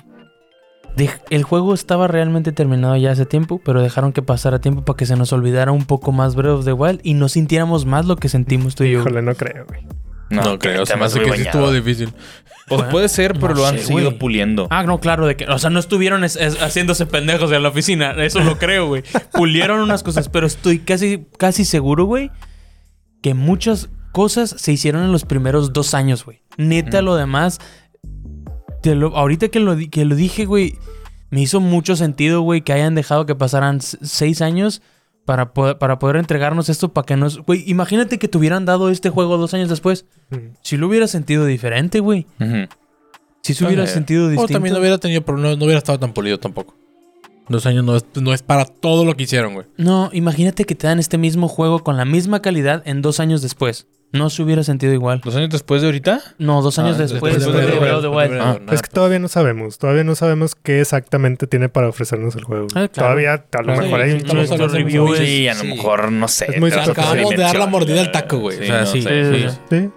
De- el juego estaba realmente terminado ya hace tiempo, pero dejaron que pasara tiempo para que se nos olvidara un poco más Breath of the Wild y no sintiéramos más lo que sentimos tú y yo. Híjole, no creo, güey. No, creo, se me hace que sí estuvo difícil. Pues puede ser, pero No lo han sé, seguido puliendo. Ah, no, claro, de que, o sea, no estuvieron es- es- haciéndose pendejos en la oficina, eso lo creo, güey. Pulieron unas cosas, pero estoy casi, casi seguro, güey, que muchas cosas se hicieron en los primeros dos años, güey. Neta, Mm. lo demás, te lo- ahorita que lo, que lo dije, güey, me hizo mucho sentido, güey, que hayan dejado que pasaran seis años para, poder- para poder entregarnos esto para que nos... Güey, imagínate que te hubieran dado este juego dos años después. Mm. Si lo hubiera sentido diferente, güey. Si se hubiera Eh, sentido O distinto. también no hubiera tenido, pero no, no hubiera estado tan polido tampoco. Dos años no es, no es para todo lo que hicieron, güey. No, imagínate que te dan este mismo juego con la misma calidad en dos años después. No se hubiera sentido igual. ¿Dos años después de ahorita? No, dos años Ah, después, después de de of Wild. Ah, Wild, nada. Es que todavía no sabemos. Todavía no sabemos qué exactamente tiene para ofrecernos el juego. Ah, claro. Todavía, a lo mejor sí, hay un review Sí, a lo mejor, no sé. Es muy. Acabamos de dar la mordida al taco, güey. Sí, o sea, no sí. sé. Sí, sí, sí. Sí.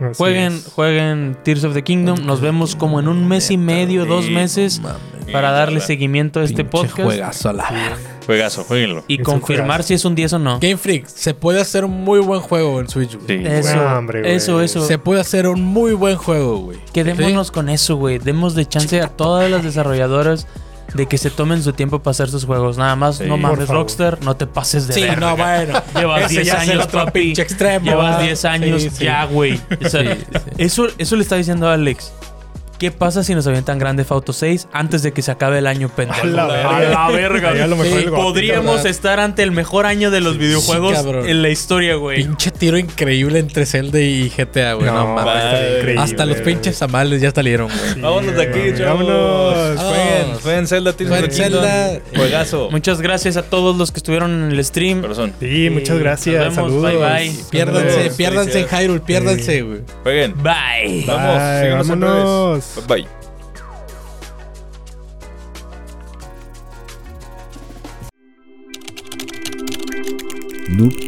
Así Jueguen, es. jueguen Tears of the Kingdom. Nos vemos como en un mes y medio, dos meses, para darle seguimiento a este podcast juegazo la verga. Juegazo, jueguenlo. y Es confirmar si es un 10 o no. Game Freak, se puede hacer un muy buen juego en Switch, güey. Sí. Eso, eso, eso. Se puede hacer un muy buen juego, güey. Quedémonos con eso, güey. Démosle chance a todas las desarrolladoras de que se tomen su tiempo para hacer sus juegos. Nada más, Sí, no mames. Rockstar, no te pases de Sí, verga. no, bueno. Llevas Ese 10 ya es el años, papi. extremo. Llevas ¿verdad? 10 años, Sí, sí. ya, güey. O sea, Sí, sí. Eso, eso le está diciendo a Alex. ¿Qué pasa si nos avientan Grande Auto 6 antes de que se acabe el año pendejo? A la verga. A la verga. Ahí a lo mejor Sí, Podríamos ¿verdad? estar ante el mejor año de los videojuegos en la historia, güey. Pinche tiro increíble entre Zelda y GTA, güey. No, No, mames. Hasta los pinches amales ya salieron, güey. Sí, Vámonos de aquí, chavos. Vámonos. Jueguen, jueguen Zelda, Jueguen Zelda. Juegazo. Muchas gracias a todos los que estuvieron en el stream. Corazón. Sí, muchas gracias. nos vemos. Saludos. Bye, bye. Piérdanse, piérdanse en Hyrule, piérdanse, güey. Jueguen. Bye. Vamos, síganos en redes. Vámonos. Bye. bye. Noob